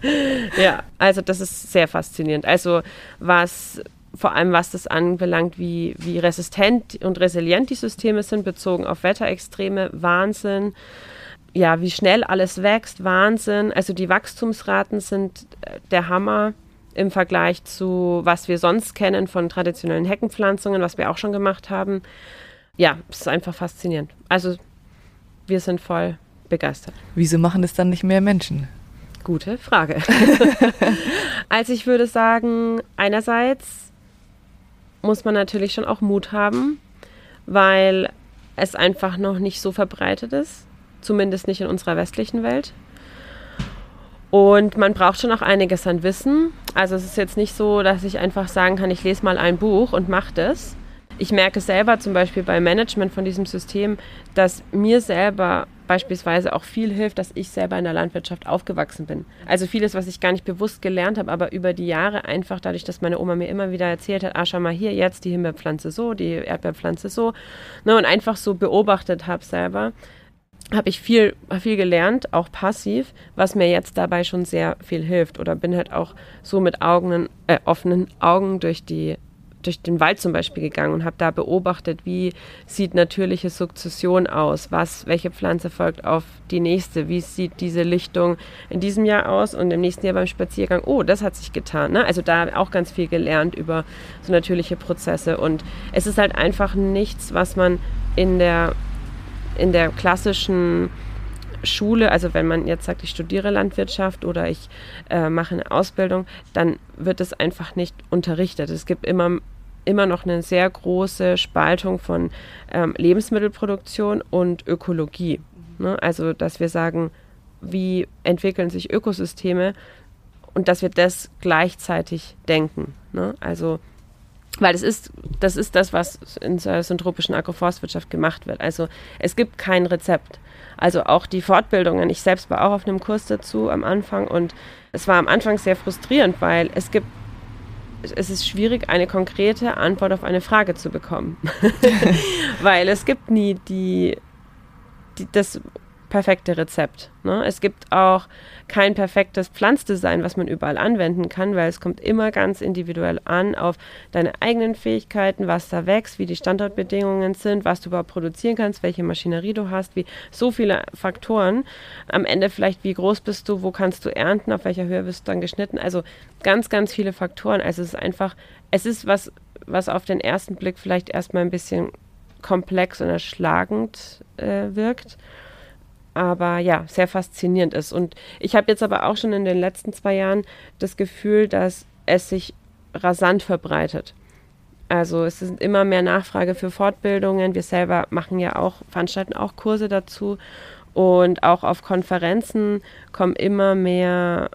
[LAUGHS] ja, also das ist sehr faszinierend. Also was vor allem was das anbelangt, wie, wie resistent und resilient die Systeme sind, bezogen auf Wetterextreme, Wahnsinn. Ja, wie schnell alles wächst, Wahnsinn. Also die Wachstumsraten sind äh, der Hammer im Vergleich zu, was wir sonst kennen von traditionellen Heckenpflanzungen, was wir auch schon gemacht haben. Ja, es ist einfach faszinierend. Also wir sind voll begeistert. Wieso machen das dann nicht mehr Menschen? Gute Frage. [LAUGHS] [LAUGHS] also ich würde sagen, einerseits muss man natürlich schon auch Mut haben, weil es einfach noch nicht so verbreitet ist, zumindest nicht in unserer westlichen Welt. Und man braucht schon auch einiges an Wissen. Also es ist jetzt nicht so, dass ich einfach sagen kann, ich lese mal ein Buch und mache das. Ich merke selber zum Beispiel beim Management von diesem System, dass mir selber beispielsweise auch viel hilft, dass ich selber in der Landwirtschaft aufgewachsen bin. Also vieles, was ich gar nicht bewusst gelernt habe, aber über die Jahre einfach dadurch, dass meine Oma mir immer wieder erzählt hat, ah, schau mal hier, jetzt die Himbeerpflanze so, die Erdbeerpflanze so, ne, und einfach so beobachtet habe selber, habe ich viel, viel gelernt, auch passiv, was mir jetzt dabei schon sehr viel hilft. Oder bin halt auch so mit Augen, äh, offenen Augen durch die durch den Wald zum Beispiel gegangen und habe da beobachtet, wie sieht natürliche Sukzession aus, was, welche Pflanze folgt auf die nächste, wie sieht diese Lichtung in diesem Jahr aus und im nächsten Jahr beim Spaziergang, oh, das hat sich getan. Ne? Also da auch ganz viel gelernt über so natürliche Prozesse und es ist halt einfach nichts, was man in der, in der klassischen Schule, also wenn man jetzt sagt, ich studiere Landwirtschaft oder ich äh, mache eine Ausbildung, dann wird es einfach nicht unterrichtet. Es gibt immer immer noch eine sehr große Spaltung von ähm, Lebensmittelproduktion und Ökologie. Ne? Also, dass wir sagen, wie entwickeln sich Ökosysteme und dass wir das gleichzeitig denken. Ne? Also, weil das ist, das ist das, was in der syntropischen Agroforstwirtschaft gemacht wird. Also es gibt kein Rezept. Also auch die Fortbildungen, ich selbst war auch auf einem Kurs dazu am Anfang und es war am Anfang sehr frustrierend, weil es gibt es ist schwierig, eine konkrete Antwort auf eine Frage zu bekommen. [LAUGHS] Weil es gibt nie die, die das perfekte Rezept. Ne? Es gibt auch kein perfektes Pflanzdesign, was man überall anwenden kann, weil es kommt immer ganz individuell an auf deine eigenen Fähigkeiten, was da wächst, wie die Standortbedingungen sind, was du überhaupt produzieren kannst, welche Maschinerie du hast, wie so viele Faktoren. Am Ende vielleicht, wie groß bist du, wo kannst du ernten, auf welcher Höhe wirst du dann geschnitten. Also ganz, ganz viele Faktoren. Also es ist einfach, es ist was, was auf den ersten Blick vielleicht erstmal ein bisschen komplex und erschlagend äh, wirkt aber ja, sehr faszinierend ist. Und ich habe jetzt aber auch schon in den letzten zwei Jahren das Gefühl, dass es sich rasant verbreitet. Also es ist immer mehr Nachfrage für Fortbildungen. Wir selber machen ja auch, veranstalten auch Kurse dazu. Und auch auf Konferenzen kommen immer mehr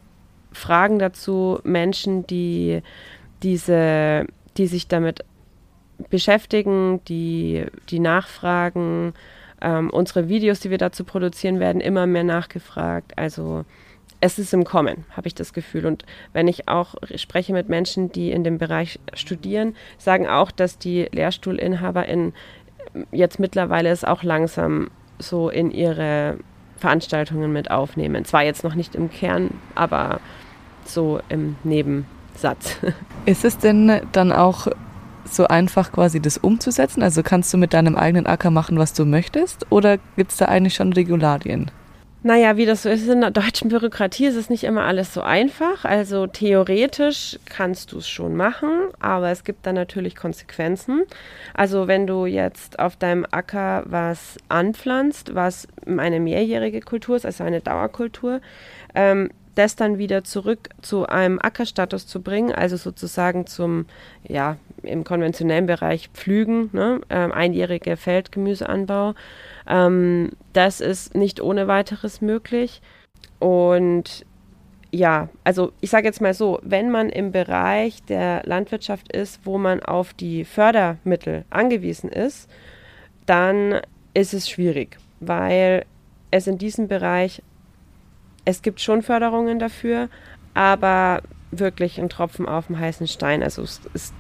Fragen dazu, Menschen, die diese, die sich damit beschäftigen, die, die nachfragen, ähm, unsere Videos, die wir dazu produzieren, werden immer mehr nachgefragt. Also es ist im Kommen, habe ich das Gefühl. Und wenn ich auch spreche mit Menschen, die in dem Bereich studieren, sagen auch, dass die LehrstuhlinhaberInnen jetzt mittlerweile es auch langsam so in ihre Veranstaltungen mit aufnehmen. Zwar jetzt noch nicht im Kern, aber so im Nebensatz. [LAUGHS] Ist es denn dann auch so einfach quasi das umzusetzen? Also kannst du mit deinem eigenen Acker machen, was du möchtest? Oder gibt es da eigentlich schon Regularien? Naja, wie das so ist in der deutschen Bürokratie, ist es nicht immer alles so einfach. Also theoretisch kannst du es schon machen, aber es gibt dann natürlich Konsequenzen. Also wenn du jetzt auf deinem Acker was anpflanzt, was eine mehrjährige Kultur ist, also eine Dauerkultur, ähm, das dann wieder zurück zu einem Ackerstatus zu bringen, also sozusagen zum, ja, im konventionellen Bereich Pflügen, ne, ähm, einjährige Feldgemüseanbau, ähm, das ist nicht ohne weiteres möglich. Und ja, also ich sage jetzt mal so, wenn man im Bereich der Landwirtschaft ist, wo man auf die Fördermittel angewiesen ist, dann ist es schwierig, weil es in diesem Bereich, es gibt schon Förderungen dafür, aber wirklich ein Tropfen auf dem heißen Stein, also es ist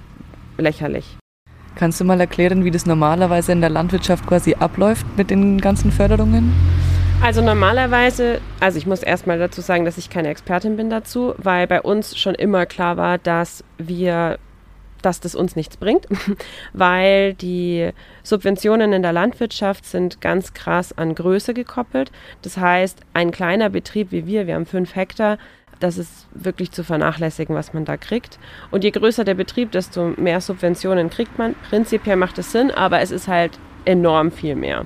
lächerlich. Kannst du mal erklären, wie das normalerweise in der Landwirtschaft quasi abläuft mit den ganzen Förderungen? Also normalerweise, also ich muss erstmal dazu sagen, dass ich keine Expertin bin dazu, weil bei uns schon immer klar war, dass wir dass das uns nichts bringt, [LAUGHS] weil die Subventionen in der Landwirtschaft sind ganz krass an Größe gekoppelt. Das heißt, ein kleiner Betrieb wie wir, wir haben fünf Hektar, das ist wirklich zu vernachlässigen, was man da kriegt. Und je größer der Betrieb, desto mehr Subventionen kriegt man. Prinzipiell macht es Sinn, aber es ist halt enorm viel mehr.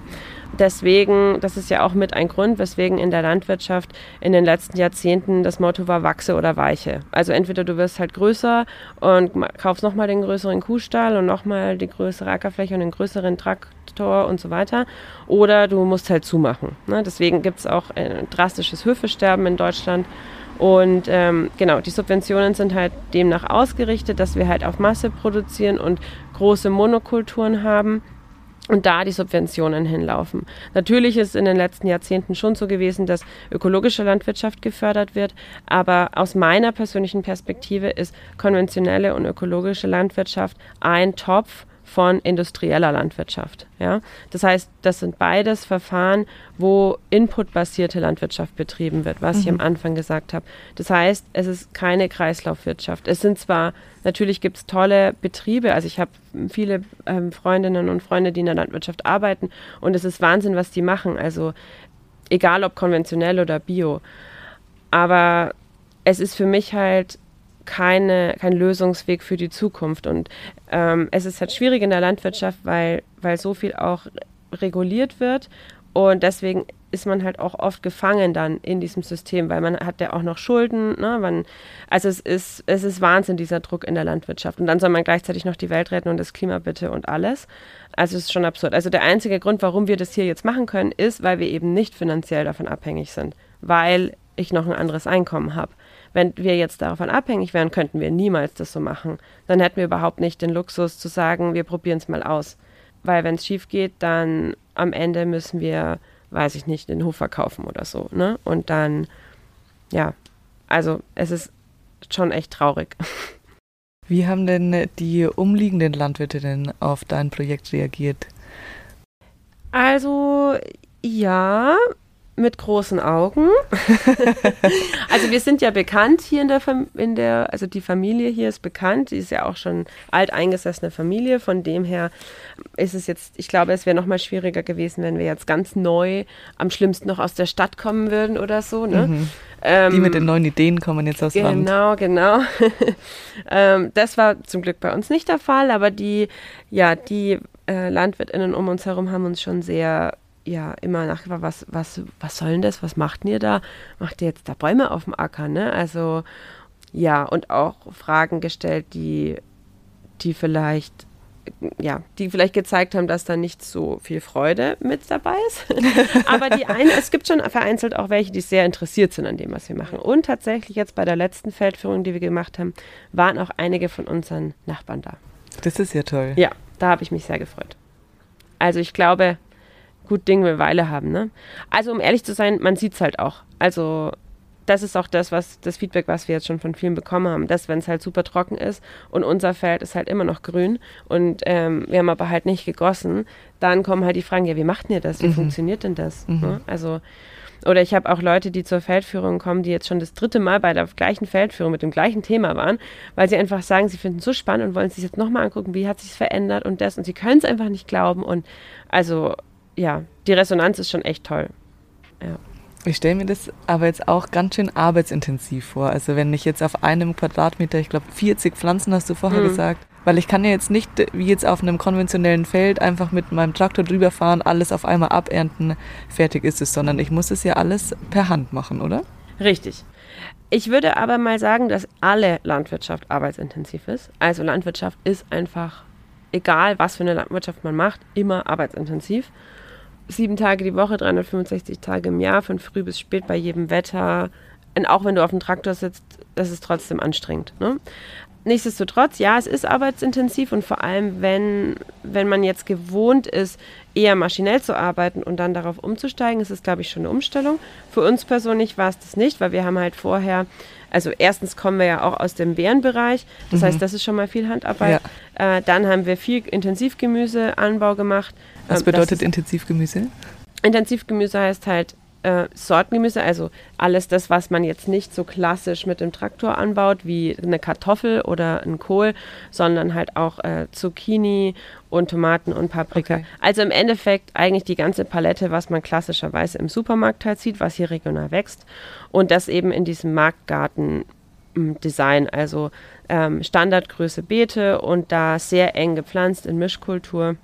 Deswegen, das ist ja auch mit ein Grund, weswegen in der Landwirtschaft in den letzten Jahrzehnten das Motto war wachse oder weiche. Also entweder du wirst halt größer und kaufst nochmal den größeren Kuhstall und nochmal die größere Ackerfläche und den größeren Traktor und so weiter, oder du musst halt zumachen. Ne? Deswegen gibt es auch ein drastisches Höfesterben in Deutschland und ähm, genau, die Subventionen sind halt demnach ausgerichtet, dass wir halt auf Masse produzieren und große Monokulturen haben und da die Subventionen hinlaufen. Natürlich ist in den letzten Jahrzehnten schon so gewesen, dass ökologische Landwirtschaft gefördert wird, aber aus meiner persönlichen Perspektive ist konventionelle und ökologische Landwirtschaft ein Topf von industrieller Landwirtschaft. Ja? Das heißt, das sind beides Verfahren, wo inputbasierte Landwirtschaft betrieben wird, was mhm. ich am Anfang gesagt habe. Das heißt, es ist keine Kreislaufwirtschaft. Es sind zwar, natürlich gibt es tolle Betriebe, also ich habe viele ähm, Freundinnen und Freunde, die in der Landwirtschaft arbeiten und es ist Wahnsinn, was die machen. Also egal ob konventionell oder bio. Aber es ist für mich halt keine, kein Lösungsweg für die Zukunft. Und ähm, es ist halt schwierig in der Landwirtschaft, weil, weil so viel auch reguliert wird. Und deswegen ist man halt auch oft gefangen dann in diesem System, weil man hat ja auch noch Schulden. Ne? Man, also es ist, es ist Wahnsinn, dieser Druck in der Landwirtschaft. Und dann soll man gleichzeitig noch die Welt retten und das Klima bitte und alles. Also es ist schon absurd. Also der einzige Grund, warum wir das hier jetzt machen können, ist, weil wir eben nicht finanziell davon abhängig sind. Weil ich noch ein anderes Einkommen habe. Wenn wir jetzt davon abhängig wären, könnten wir niemals das so machen. Dann hätten wir überhaupt nicht den Luxus zu sagen, wir probieren es mal aus. Weil wenn es schief geht, dann am Ende müssen wir, weiß ich nicht, den Hof verkaufen oder so. Ne? Und dann, ja, also es ist schon echt traurig. [LAUGHS] Wie haben denn die umliegenden Landwirte denn auf dein Projekt reagiert? Also ja, mit großen Augen. [LAUGHS] also wir sind ja bekannt hier in der, in der, also die Familie hier ist bekannt, die ist ja auch schon alteingesessene Familie, von dem her ist es jetzt, ich glaube, es wäre noch mal schwieriger gewesen, wenn wir jetzt ganz neu, am schlimmsten noch aus der Stadt kommen würden oder so. Ne? Mhm. Ähm, die mit den neuen Ideen kommen jetzt aus genau, Land. Genau, genau. [LAUGHS] ähm, das war zum Glück bei uns nicht der Fall, aber die, ja, die äh, LandwirtInnen um uns herum haben uns schon sehr ja immer nachgefragt, was, was, was soll denn das? Was macht ihr da? Macht ihr jetzt da Bäume auf dem Acker? Ne? Also ja, und auch Fragen gestellt, die, die vielleicht ja, die vielleicht gezeigt haben, dass da nicht so viel Freude mit dabei ist. [LAUGHS] Aber die eine, es gibt schon vereinzelt auch welche, die sehr interessiert sind an dem, was wir machen. Und tatsächlich jetzt bei der letzten Feldführung, die wir gemacht haben, waren auch einige von unseren Nachbarn da. Das ist ja toll. Ja, da habe ich mich sehr gefreut. Also ich glaube, gut Ding will Weile haben. Ne? Also um ehrlich zu sein, man sieht es halt auch. Also das ist auch das, was das Feedback, was wir jetzt schon von vielen bekommen haben, dass wenn es halt super trocken ist und unser Feld ist halt immer noch grün und ähm, wir haben aber halt nicht gegossen, dann kommen halt die Fragen, ja, wie macht ihr das? Wie mhm. funktioniert denn das? Mhm. Ne? Also oder ich habe auch Leute, die zur Feldführung kommen, die jetzt schon das dritte Mal bei der gleichen Feldführung mit dem gleichen Thema waren, weil sie einfach sagen, sie finden es so spannend und wollen sich jetzt nochmal angucken, wie hat sich verändert und das und sie können es einfach nicht glauben und also ja, die Resonanz ist schon echt toll. Ja. Ich stelle mir das aber jetzt auch ganz schön arbeitsintensiv vor. Also wenn ich jetzt auf einem Quadratmeter, ich glaube 40 Pflanzen hast du vorher mhm. gesagt, weil ich kann ja jetzt nicht wie jetzt auf einem konventionellen Feld einfach mit meinem Traktor drüber fahren, alles auf einmal abernten, fertig ist es, sondern ich muss es ja alles per Hand machen, oder? Richtig. Ich würde aber mal sagen, dass alle Landwirtschaft arbeitsintensiv ist. Also Landwirtschaft ist einfach, egal was für eine Landwirtschaft man macht, immer arbeitsintensiv sieben Tage die Woche, 365 Tage im Jahr, von früh bis spät bei jedem Wetter. Und auch wenn du auf dem Traktor sitzt, das ist trotzdem anstrengend. Ne? Nichtsdestotrotz, ja, es ist arbeitsintensiv und vor allem, wenn, wenn man jetzt gewohnt ist, eher maschinell zu arbeiten und dann darauf umzusteigen, ist es, glaube ich, schon eine Umstellung. Für uns persönlich war es das nicht, weil wir haben halt vorher, also erstens kommen wir ja auch aus dem Bärenbereich, das mhm. heißt, das ist schon mal viel Handarbeit. Ja. Äh, dann haben wir viel Intensivgemüseanbau gemacht. Was ähm, bedeutet Intensivgemüse? Intensivgemüse heißt halt äh, Sortengemüse, also alles das, was man jetzt nicht so klassisch mit dem Traktor anbaut, wie eine Kartoffel oder ein Kohl, sondern halt auch äh, Zucchini und Tomaten und Paprika. Okay. Also im Endeffekt eigentlich die ganze Palette, was man klassischerweise im Supermarkt halt sieht, was hier regional wächst und das eben in diesem Marktgarten hm, Design, also ähm, Standardgröße Beete und da sehr eng gepflanzt in Mischkultur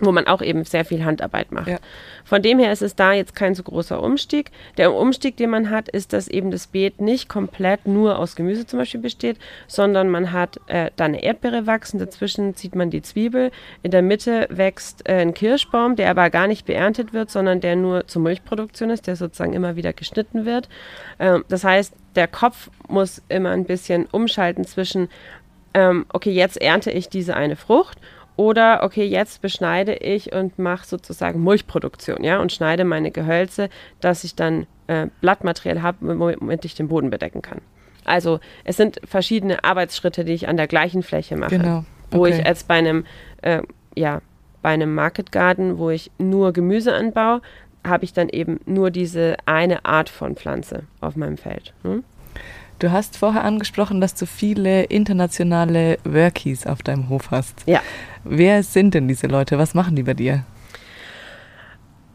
wo man auch eben sehr viel Handarbeit macht. Ja. Von dem her ist es da jetzt kein so großer Umstieg. Der Umstieg, den man hat, ist, dass eben das Beet nicht komplett nur aus Gemüse zum Beispiel besteht, sondern man hat äh, da eine Erdbeere wachsen, dazwischen zieht man die Zwiebel, in der Mitte wächst äh, ein Kirschbaum, der aber gar nicht beerntet wird, sondern der nur zur Milchproduktion ist, der sozusagen immer wieder geschnitten wird. Ähm, das heißt, der Kopf muss immer ein bisschen umschalten zwischen, ähm, okay, jetzt ernte ich diese eine Frucht oder, okay, jetzt beschneide ich und mache sozusagen Mulchproduktion, ja, und schneide meine Gehölze, dass ich dann äh, Blattmaterial habe, womit ich den Boden bedecken kann. Also es sind verschiedene Arbeitsschritte, die ich an der gleichen Fläche mache. Genau. Okay. Wo ich als bei einem, äh, ja, bei einem Market Garden, wo ich nur Gemüse anbaue, habe ich dann eben nur diese eine Art von Pflanze auf meinem Feld. Hm? Du hast vorher angesprochen, dass du viele internationale Workies auf deinem Hof hast. Ja. Wer sind denn diese Leute? Was machen die bei dir?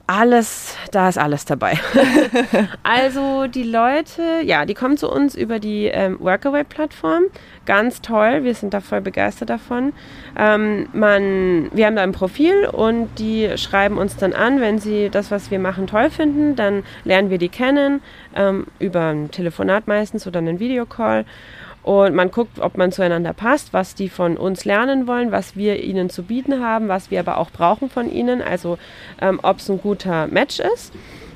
Alles, da ist alles dabei. [LAUGHS] also die Leute, ja, die kommen zu uns über die ähm, Workaway-Plattform. Ganz toll, wir sind da voll begeistert davon. Ähm, man, wir haben da ein Profil und die schreiben uns dann an, wenn sie das, was wir machen, toll finden. Dann lernen wir die kennen, ähm, über ein Telefonat meistens oder einen Videocall. Und man guckt, ob man zueinander passt, was die von uns lernen wollen, was wir ihnen zu bieten haben, was wir aber auch brauchen von ihnen, also ähm, ob es ein guter Match ist.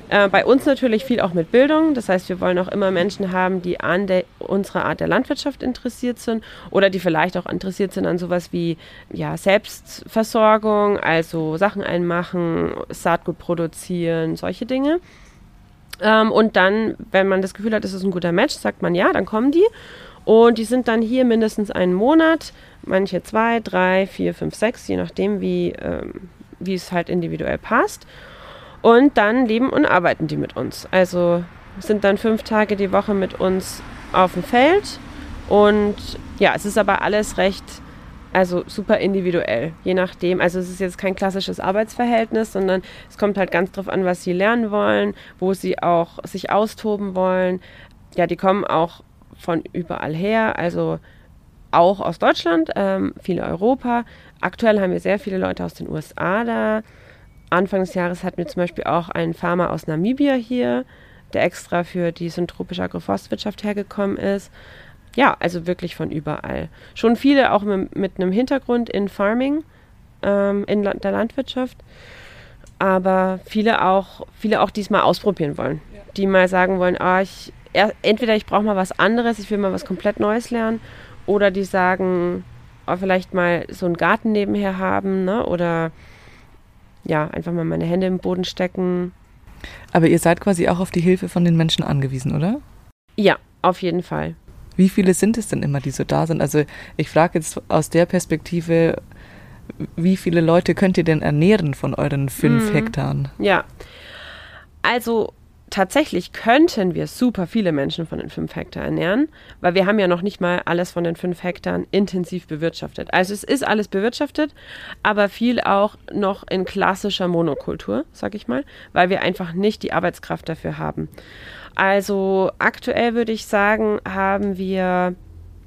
Äh, bei uns natürlich viel auch mit Bildung. Das heißt, wir wollen auch immer Menschen haben, die an der, unserer Art der Landwirtschaft interessiert sind oder die vielleicht auch interessiert sind an sowas wie ja, Selbstversorgung, also Sachen einmachen, Saatgut produzieren, solche Dinge. Ähm, und dann, wenn man das Gefühl hat, es ist ein guter Match, sagt man ja, dann kommen die. Und die sind dann hier mindestens einen Monat, manche zwei, drei, vier, fünf, sechs, je nachdem, wie, ähm, wie es halt individuell passt. Und dann leben und arbeiten die mit uns. Also sind dann fünf Tage die Woche mit uns auf dem Feld. Und ja, es ist aber alles recht, also super individuell, je nachdem. Also es ist jetzt kein klassisches Arbeitsverhältnis, sondern es kommt halt ganz drauf an, was sie lernen wollen, wo sie auch sich austoben wollen. Ja, die kommen auch von überall her, also auch aus Deutschland, ähm, viele Europa. Aktuell haben wir sehr viele Leute aus den USA da. Anfang des Jahres hatten wir zum Beispiel auch einen Farmer aus Namibia hier, der extra für die syntropische Agroforstwirtschaft hergekommen ist. Ja, also wirklich von überall. Schon viele auch mit, mit einem Hintergrund in Farming, ähm, in der Landwirtschaft. Aber viele auch, viele auch diesmal ausprobieren wollen. Ja. Die mal sagen wollen, ah, ich entweder ich brauche mal was anderes, ich will mal was komplett Neues lernen, oder die sagen, oh, vielleicht mal so einen Garten nebenher haben, ne? oder ja, einfach mal meine Hände im Boden stecken. Aber ihr seid quasi auch auf die Hilfe von den Menschen angewiesen, oder? Ja, auf jeden Fall. Wie viele sind es denn immer, die so da sind? Also ich frage jetzt aus der Perspektive, wie viele Leute könnt ihr denn ernähren von euren fünf Mhm. Hektaren? Ja. Also tatsächlich könnten wir super viele Menschen von den fünf Hektar ernähren, weil wir haben ja noch nicht mal alles von den fünf Hektar intensiv bewirtschaftet. Also es ist alles bewirtschaftet, aber viel auch noch in klassischer Monokultur, sag ich mal, weil wir einfach nicht die Arbeitskraft dafür haben. Also aktuell würde ich sagen, haben wir,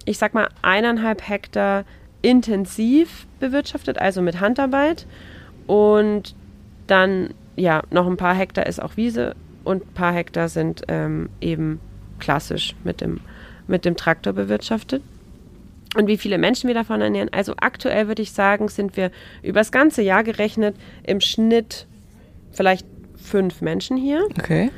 ich sag mal, eineinhalb Hektar intensiv bewirtschaftet, also mit Handarbeit. Und dann, ja, noch ein paar Hektar ist auch Wiese und ein paar Hektar sind ähm, eben klassisch mit dem, mit dem Traktor bewirtschaftet. Und wie viele Menschen wir davon ernähren? Also aktuell würde ich sagen, sind wir übers ganze Jahr gerechnet im Schnitt vielleicht fünf Menschen hier. Okay.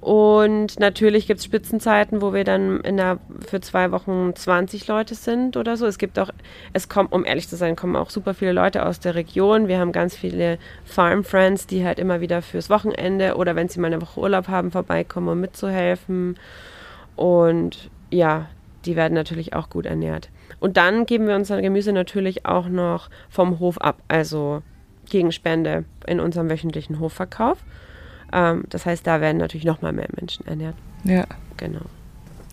Und natürlich gibt es Spitzenzeiten, wo wir dann in der, für zwei Wochen 20 Leute sind oder so. Es gibt auch, es kommen, um ehrlich zu sein, kommen auch super viele Leute aus der Region. Wir haben ganz viele Farm Friends, die halt immer wieder fürs Wochenende oder wenn sie mal eine Woche Urlaub haben, vorbeikommen, um mitzuhelfen. Und ja, die werden natürlich auch gut ernährt. Und dann geben wir unser Gemüse natürlich auch noch vom Hof ab, also gegen Spende in unserem wöchentlichen Hofverkauf. Ähm, das heißt, da werden natürlich noch mal mehr Menschen ernährt. Ja. Genau.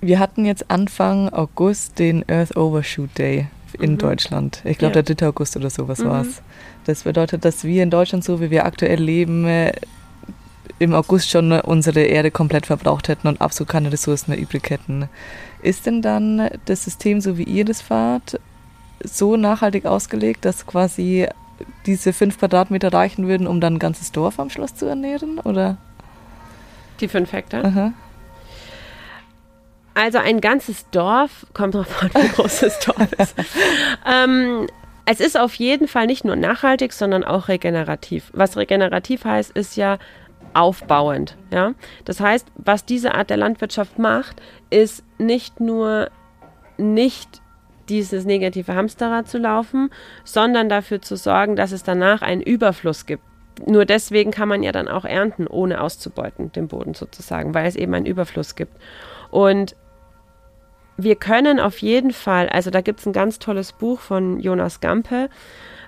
Wir hatten jetzt Anfang August den Earth Overshoot Day in Mhm. Deutschland. Ich glaube, Ja. der 3. August oder sowas Mhm. war's. Das bedeutet, dass wir in Deutschland, so wie wir aktuell leben, äh, im August schon unsere Erde komplett verbraucht hätten und absolut keine Ressourcen mehr übrig hätten. Ist denn dann das System, so wie ihr das fahrt, so nachhaltig ausgelegt, dass quasi diese fünf Quadratmeter reichen würden, um dann ein ganzes Dorf am Schloss zu ernähren? Oder? Die fünf Hektar. Aha. Also ein ganzes Dorf, kommt drauf an, wie groß das Dorf ist. [LAUGHS] ähm, es ist auf jeden Fall nicht nur nachhaltig, sondern auch regenerativ. Was regenerativ heißt, ist ja aufbauend. Ja? Das heißt, was diese Art der Landwirtschaft macht, ist nicht nur nicht dieses negative Hamsterrad zu laufen, sondern dafür zu sorgen, dass es danach einen Überfluss gibt. Nur deswegen kann man ja dann auch ernten, ohne auszubeuten, den Boden sozusagen, weil es eben einen Überfluss gibt. Und wir können auf jeden Fall, also da gibt es ein ganz tolles Buch von Jonas Gampe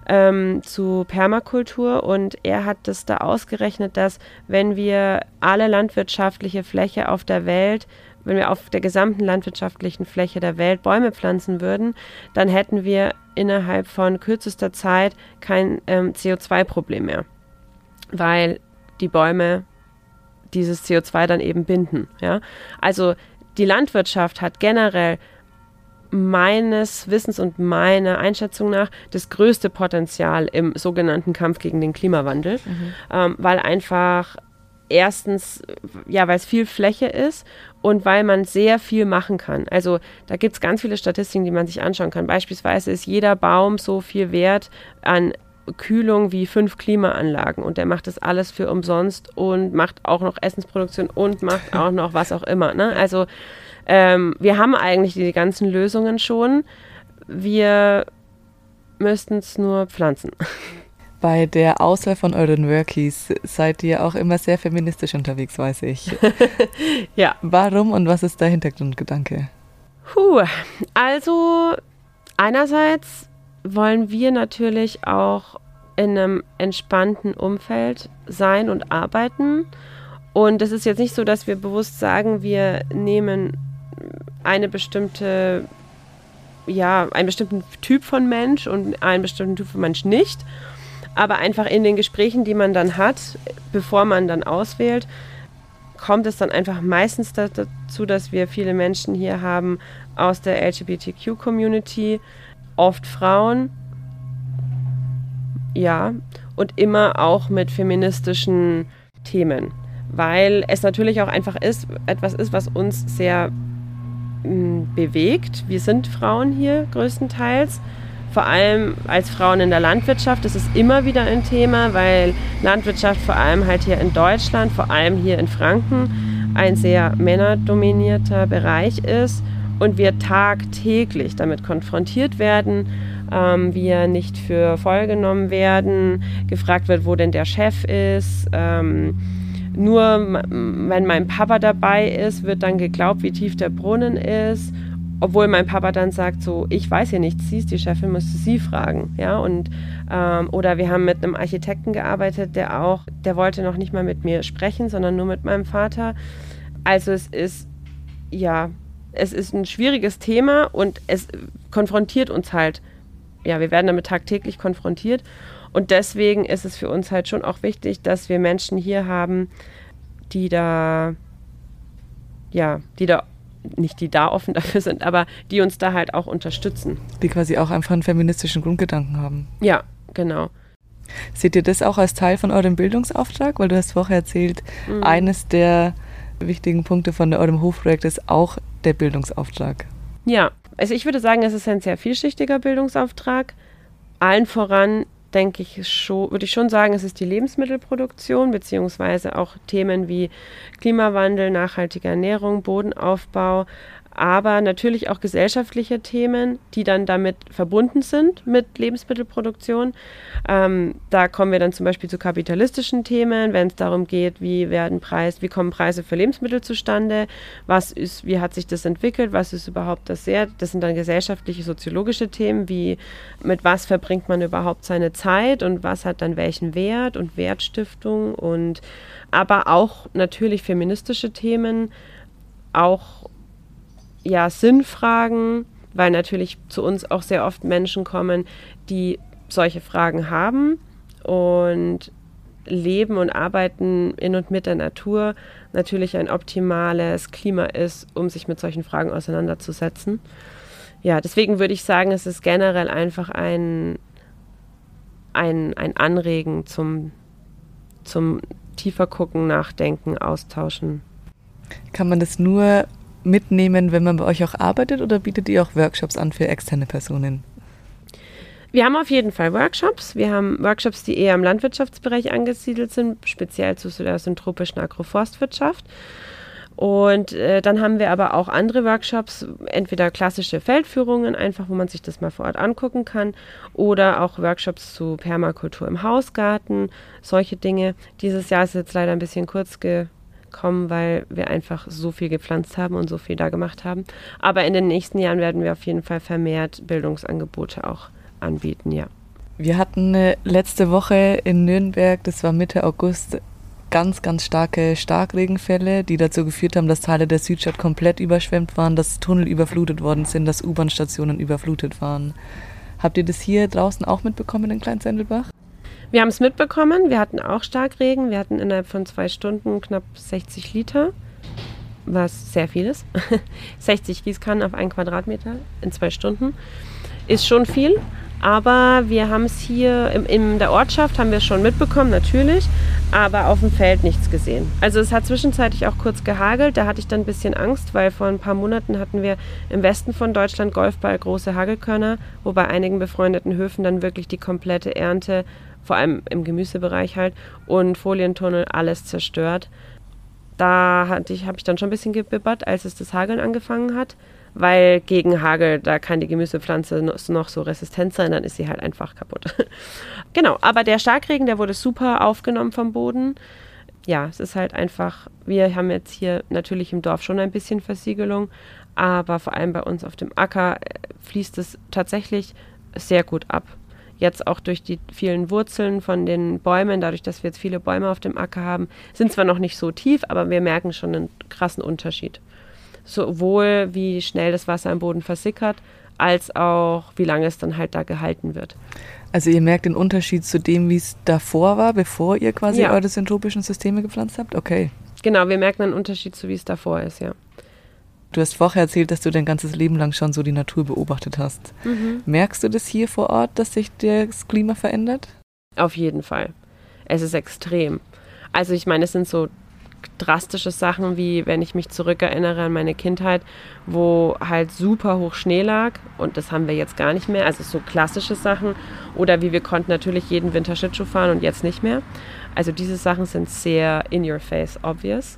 ähm, zu Permakultur und er hat das da ausgerechnet, dass wenn wir alle landwirtschaftliche Fläche auf der Welt, wenn wir auf der gesamten landwirtschaftlichen Fläche der Welt Bäume pflanzen würden, dann hätten wir innerhalb von kürzester Zeit kein ähm, CO2-Problem mehr, weil die Bäume dieses CO2 dann eben binden. Ja? Also die Landwirtschaft hat generell meines Wissens und meiner Einschätzung nach das größte Potenzial im sogenannten Kampf gegen den Klimawandel, ähm, weil einfach erstens, ja, weil es viel Fläche ist und weil man sehr viel machen kann. Also da gibt es ganz viele Statistiken, die man sich anschauen kann. Beispielsweise ist jeder Baum so viel wert an Kühlung wie fünf Klimaanlagen und der macht das alles für umsonst und macht auch noch Essensproduktion und macht [LAUGHS] auch noch was auch immer. Ne? Also ähm, wir haben eigentlich die ganzen Lösungen schon. Wir müssten es nur pflanzen. [LAUGHS] Bei der Auswahl von euren Workies seid ihr auch immer sehr feministisch unterwegs, weiß ich. [LAUGHS] Ja. Warum und was ist der Hintergrundgedanke? Puh. Also einerseits wollen wir natürlich auch in einem entspannten Umfeld sein und arbeiten. Und es ist jetzt nicht so, dass wir bewusst sagen, wir nehmen eine bestimmte, ja, einen bestimmten Typ von Mensch und einen bestimmten Typ von Mensch nicht. Aber einfach in den Gesprächen, die man dann hat, bevor man dann auswählt, kommt es dann einfach meistens dazu, dass wir viele Menschen hier haben aus der LGBTQ-Community, oft Frauen, ja, und immer auch mit feministischen Themen, weil es natürlich auch einfach ist, etwas ist, was uns sehr mh, bewegt. Wir sind Frauen hier größtenteils, vor allem als Frauen in der Landwirtschaft. Das ist immer wieder ein Thema, weil Landwirtschaft vor allem halt hier in Deutschland, vor allem hier in Franken, ein sehr männerdominierter Bereich ist und wir tagtäglich damit konfrontiert werden, ähm, wir nicht für voll genommen werden, gefragt wird, wo denn der Chef ist, ähm, nur wenn mein Papa dabei ist, wird dann geglaubt, wie tief der Brunnen ist. Obwohl mein Papa dann sagt, so, ich weiß hier nichts, sie ist die Chefin, musst du sie fragen. Ja, und, ähm, oder wir haben mit einem Architekten gearbeitet, der auch, der wollte noch nicht mal mit mir sprechen, sondern nur mit meinem Vater. Also es ist, ja, es ist ein schwieriges Thema und es konfrontiert uns halt. Ja, wir werden damit tagtäglich konfrontiert. Und deswegen ist es für uns halt schon auch wichtig, dass wir Menschen hier haben, die da, ja, die da, nicht die da offen [LAUGHS] dafür sind, aber die uns da halt auch unterstützen. Die quasi auch einfach einen feministischen Grundgedanken haben. Ja, genau. Seht ihr das auch als Teil von eurem Bildungsauftrag? Weil du hast vorher erzählt, mhm. eines der wichtigen Punkte von eurem Hofprojekt ist auch der Bildungsauftrag. Ja, also ich würde sagen, es ist ein sehr vielschichtiger Bildungsauftrag. Allen voran denke ich schon, würde ich schon sagen, es ist die Lebensmittelproduktion, beziehungsweise auch Themen wie Klimawandel, nachhaltige Ernährung, Bodenaufbau, aber natürlich auch gesellschaftliche Themen, die dann damit verbunden sind mit Lebensmittelproduktion. Ähm, da kommen wir dann zum Beispiel zu kapitalistischen Themen, wenn es darum geht, wie werden Preis, wie kommen Preise für Lebensmittel zustande, was ist, wie hat sich das entwickelt, was ist überhaupt das Wert. Das sind dann gesellschaftliche, soziologische Themen, wie mit was verbringt man überhaupt seine Zeit und was hat dann welchen Wert und Wertstiftung und aber auch natürlich feministische Themen, auch ja, Sinnfragen, weil natürlich zu uns auch sehr oft Menschen kommen, die solche Fragen haben und leben und arbeiten in und mit der Natur natürlich ein optimales Klima ist, um sich mit solchen Fragen auseinanderzusetzen. Ja, deswegen würde ich sagen, es ist generell einfach ein, ein, ein Anregen zum, zum tiefer gucken, nachdenken, austauschen. Kann man das nur mitnehmen, wenn man bei euch auch arbeitet oder bietet ihr auch Workshops an für externe Personen? Wir haben auf jeden Fall Workshops. Wir haben Workshops, die eher im Landwirtschaftsbereich angesiedelt sind, speziell zu der syntropischen Agroforstwirtschaft. Und äh, dann haben wir aber auch andere Workshops, entweder klassische Feldführungen, einfach wo man sich das mal vor Ort angucken kann, oder auch Workshops zu Permakultur im Hausgarten, solche Dinge. Dieses Jahr ist jetzt leider ein bisschen kurz ge kommen, weil wir einfach so viel gepflanzt haben und so viel da gemacht haben. Aber in den nächsten Jahren werden wir auf jeden Fall vermehrt Bildungsangebote auch anbieten, ja. Wir hatten letzte Woche in Nürnberg, das war Mitte August, ganz, ganz starke Starkregenfälle, die dazu geführt haben, dass Teile der Südstadt komplett überschwemmt waren, dass Tunnel überflutet worden sind, dass U-Bahn-Stationen überflutet waren. Habt ihr das hier draußen auch mitbekommen in Kleinsendelbach? Wir haben es mitbekommen. Wir hatten auch Starkregen. Wir hatten innerhalb von zwei Stunden knapp 60 Liter, was sehr viel ist. [LAUGHS] 60 Gießkannen auf einen Quadratmeter in zwei Stunden ist schon viel. Aber wir haben es hier in, in der Ortschaft haben wir schon mitbekommen, natürlich, aber auf dem Feld nichts gesehen. Also es hat zwischenzeitlich auch kurz gehagelt, da hatte ich dann ein bisschen Angst, weil vor ein paar Monaten hatten wir im Westen von Deutschland Golfball große Hagelkörner, wo bei einigen befreundeten Höfen dann wirklich die komplette Ernte vor allem im Gemüsebereich halt, und Folientunnel, alles zerstört. Da ich, habe ich dann schon ein bisschen gebibbert, als es das Hageln angefangen hat, weil gegen Hagel, da kann die Gemüsepflanze noch so resistent sein, dann ist sie halt einfach kaputt. [LAUGHS] genau, aber der Starkregen, der wurde super aufgenommen vom Boden. Ja, es ist halt einfach, wir haben jetzt hier natürlich im Dorf schon ein bisschen Versiegelung, aber vor allem bei uns auf dem Acker äh, fließt es tatsächlich sehr gut ab jetzt auch durch die vielen Wurzeln von den Bäumen, dadurch, dass wir jetzt viele Bäume auf dem Acker haben, sind zwar noch nicht so tief, aber wir merken schon einen krassen Unterschied. Sowohl wie schnell das Wasser im Boden versickert, als auch wie lange es dann halt da gehalten wird. Also ihr merkt den Unterschied zu dem, wie es davor war, bevor ihr quasi ja. eure syntropischen Systeme gepflanzt habt? Okay. Genau, wir merken einen Unterschied zu wie es davor ist, ja. Du hast vorher erzählt, dass du dein ganzes Leben lang schon so die Natur beobachtet hast. Mhm. Merkst du das hier vor Ort, dass sich das Klima verändert? Auf jeden Fall. Es ist extrem. Also ich meine, es sind so drastische Sachen, wie wenn ich mich zurückerinnere an meine Kindheit, wo halt super hoch Schnee lag und das haben wir jetzt gar nicht mehr. Also so klassische Sachen. Oder wie wir konnten natürlich jeden Winter Schlittschuh fahren und jetzt nicht mehr. Also diese Sachen sind sehr in your face obvious.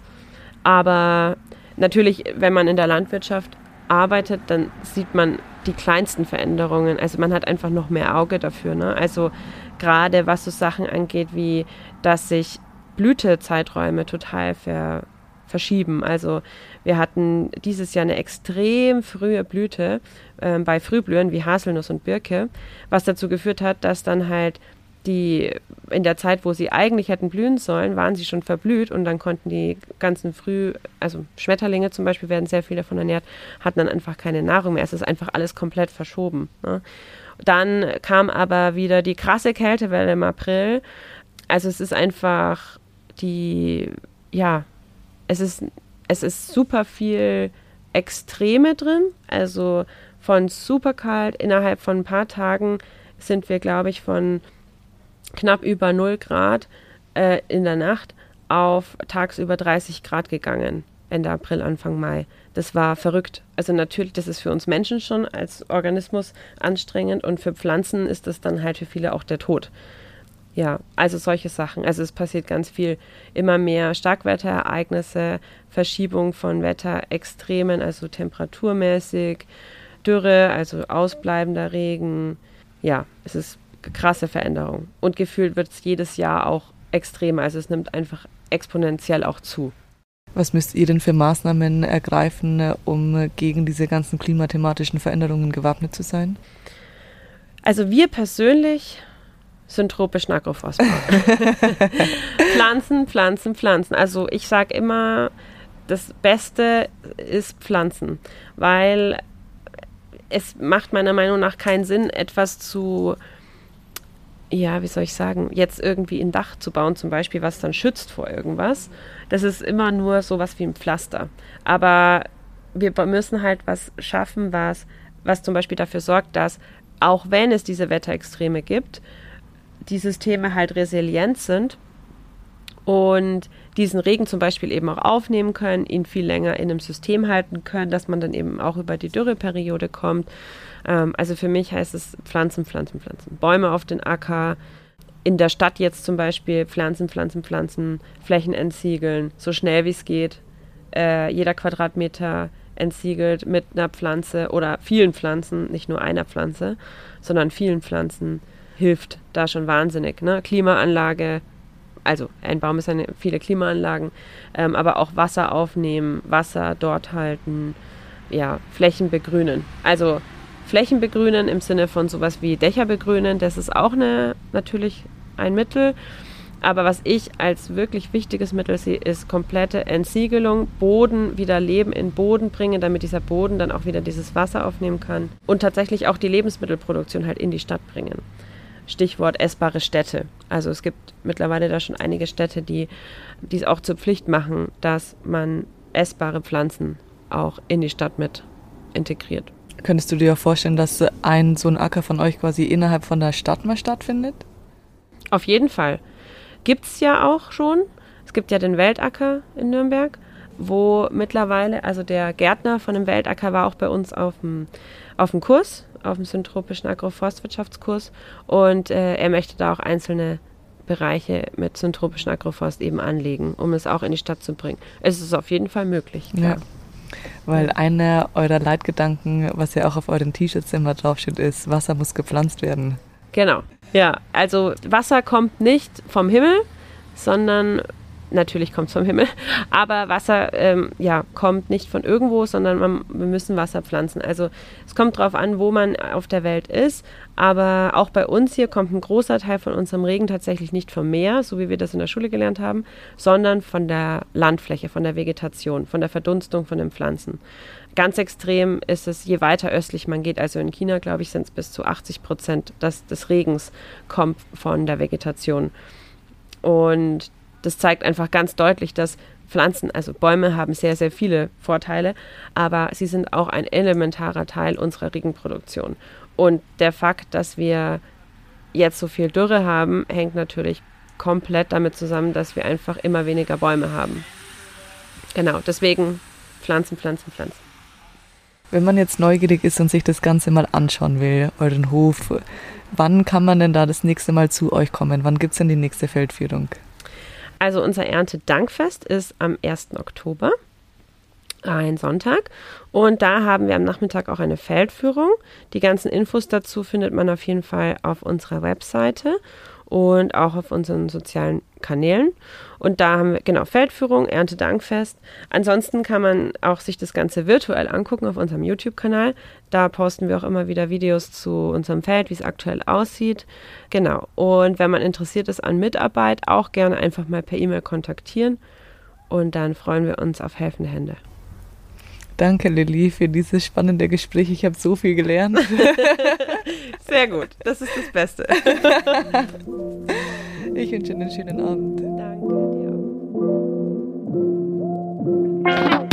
Aber Natürlich, wenn man in der Landwirtschaft arbeitet, dann sieht man die kleinsten Veränderungen. Also man hat einfach noch mehr Auge dafür. Ne? Also gerade was so Sachen angeht, wie dass sich Blütezeiträume total ver, verschieben. Also wir hatten dieses Jahr eine extrem frühe Blüte äh, bei Frühblühen wie Haselnuss und Birke, was dazu geführt hat, dass dann halt die in der Zeit, wo sie eigentlich hätten blühen sollen, waren sie schon verblüht und dann konnten die ganzen Früh, also Schmetterlinge zum Beispiel werden sehr viel davon ernährt, hatten dann einfach keine Nahrung mehr. Es ist einfach alles komplett verschoben. Ne? Dann kam aber wieder die krasse Kältewelle im April. Also es ist einfach die, ja, es ist, es ist super viel Extreme drin. Also von super kalt innerhalb von ein paar Tagen sind wir, glaube ich, von knapp über 0 Grad äh, in der Nacht auf tagsüber 30 Grad gegangen, Ende April, Anfang Mai. Das war verrückt. Also natürlich, das ist für uns Menschen schon als Organismus anstrengend und für Pflanzen ist das dann halt für viele auch der Tod. Ja, also solche Sachen. Also es passiert ganz viel. Immer mehr Starkwetterereignisse, Verschiebung von Wetterextremen, also temperaturmäßig, Dürre, also ausbleibender Regen. Ja, es ist krasse Veränderung. Und gefühlt wird es jedes Jahr auch extremer. Also es nimmt einfach exponentiell auch zu. Was müsst ihr denn für Maßnahmen ergreifen, um gegen diese ganzen klimathematischen Veränderungen gewappnet zu sein? Also wir persönlich sind tropischen Agroforstbau. [LAUGHS] Pflanzen, Pflanzen, Pflanzen. Also ich sage immer, das Beste ist Pflanzen, weil es macht meiner Meinung nach keinen Sinn, etwas zu ja, wie soll ich sagen, jetzt irgendwie ein Dach zu bauen, zum Beispiel, was dann schützt vor irgendwas. Das ist immer nur so was wie ein Pflaster. Aber wir müssen halt was schaffen, was, was zum Beispiel dafür sorgt, dass auch wenn es diese Wetterextreme gibt, die Systeme halt resilient sind und diesen Regen zum Beispiel eben auch aufnehmen können, ihn viel länger in einem System halten können, dass man dann eben auch über die Dürreperiode kommt ähm, also für mich heißt es Pflanzen, Pflanzen, Pflanzen. Bäume auf den Acker. In der Stadt jetzt zum Beispiel Pflanzen, Pflanzen, Pflanzen, Flächen entsiegeln, so schnell wie es geht. Äh, jeder Quadratmeter entsiegelt mit einer Pflanze oder vielen Pflanzen, nicht nur einer Pflanze, sondern vielen Pflanzen, hilft da schon wahnsinnig. Ne? Klimaanlage, also ein Baum ist eine, viele Klimaanlagen, ähm, aber auch Wasser aufnehmen, Wasser dort halten, ja, Flächen begrünen. Also Flächen begrünen im Sinne von sowas wie Dächer begrünen. Das ist auch eine, natürlich ein Mittel. Aber was ich als wirklich wichtiges Mittel sehe, ist komplette Entsiegelung, Boden wieder Leben in Boden bringen, damit dieser Boden dann auch wieder dieses Wasser aufnehmen kann und tatsächlich auch die Lebensmittelproduktion halt in die Stadt bringen. Stichwort essbare Städte. Also es gibt mittlerweile da schon einige Städte, die dies auch zur Pflicht machen, dass man essbare Pflanzen auch in die Stadt mit integriert. Könntest du dir vorstellen, dass ein so ein Acker von euch quasi innerhalb von der Stadt mal stattfindet? Auf jeden Fall. Gibt es ja auch schon. Es gibt ja den Weltacker in Nürnberg, wo mittlerweile, also der Gärtner von dem Weltacker war auch bei uns auf dem, auf dem Kurs, auf dem syntropischen Agroforstwirtschaftskurs und äh, er möchte da auch einzelne Bereiche mit syntropischen Agroforst eben anlegen, um es auch in die Stadt zu bringen. Es ist auf jeden Fall möglich. Klar. Ja. Weil einer eurer Leitgedanken, was ja auch auf euren T-Shirts immer draufsteht, ist, Wasser muss gepflanzt werden. Genau. Ja, also Wasser kommt nicht vom Himmel, sondern natürlich kommt es vom Himmel, aber Wasser ähm, ja, kommt nicht von irgendwo, sondern man, wir müssen Wasser pflanzen. Also es kommt darauf an, wo man auf der Welt ist, aber auch bei uns hier kommt ein großer Teil von unserem Regen tatsächlich nicht vom Meer, so wie wir das in der Schule gelernt haben, sondern von der Landfläche, von der Vegetation, von der Verdunstung von den Pflanzen. Ganz extrem ist es, je weiter östlich man geht, also in China, glaube ich, sind es bis zu 80 Prozent des, des Regens kommt von der Vegetation. Und das zeigt einfach ganz deutlich, dass Pflanzen, also Bäume haben sehr, sehr viele Vorteile, aber sie sind auch ein elementarer Teil unserer Regenproduktion. Und der Fakt, dass wir jetzt so viel Dürre haben, hängt natürlich komplett damit zusammen, dass wir einfach immer weniger Bäume haben. Genau, deswegen Pflanzen, Pflanzen, Pflanzen. Wenn man jetzt neugierig ist und sich das Ganze mal anschauen will, euren Hof, wann kann man denn da das nächste Mal zu euch kommen? Wann gibt es denn die nächste Feldführung? Also unser Erntedankfest ist am 1. Oktober, ein Sonntag. Und da haben wir am Nachmittag auch eine Feldführung. Die ganzen Infos dazu findet man auf jeden Fall auf unserer Webseite. Und auch auf unseren sozialen Kanälen. Und da haben wir genau Feldführung, Erntedankfest. Ansonsten kann man auch sich das Ganze virtuell angucken auf unserem YouTube-Kanal. Da posten wir auch immer wieder Videos zu unserem Feld, wie es aktuell aussieht. Genau. Und wenn man interessiert ist an Mitarbeit, auch gerne einfach mal per E-Mail kontaktieren. Und dann freuen wir uns auf helfende Hände. Danke, Lilly, für dieses spannende Gespräch. Ich habe so viel gelernt. [LAUGHS] Sehr gut, das ist das Beste. [LAUGHS] Ich wünsche einen schönen Abend. Danke dir.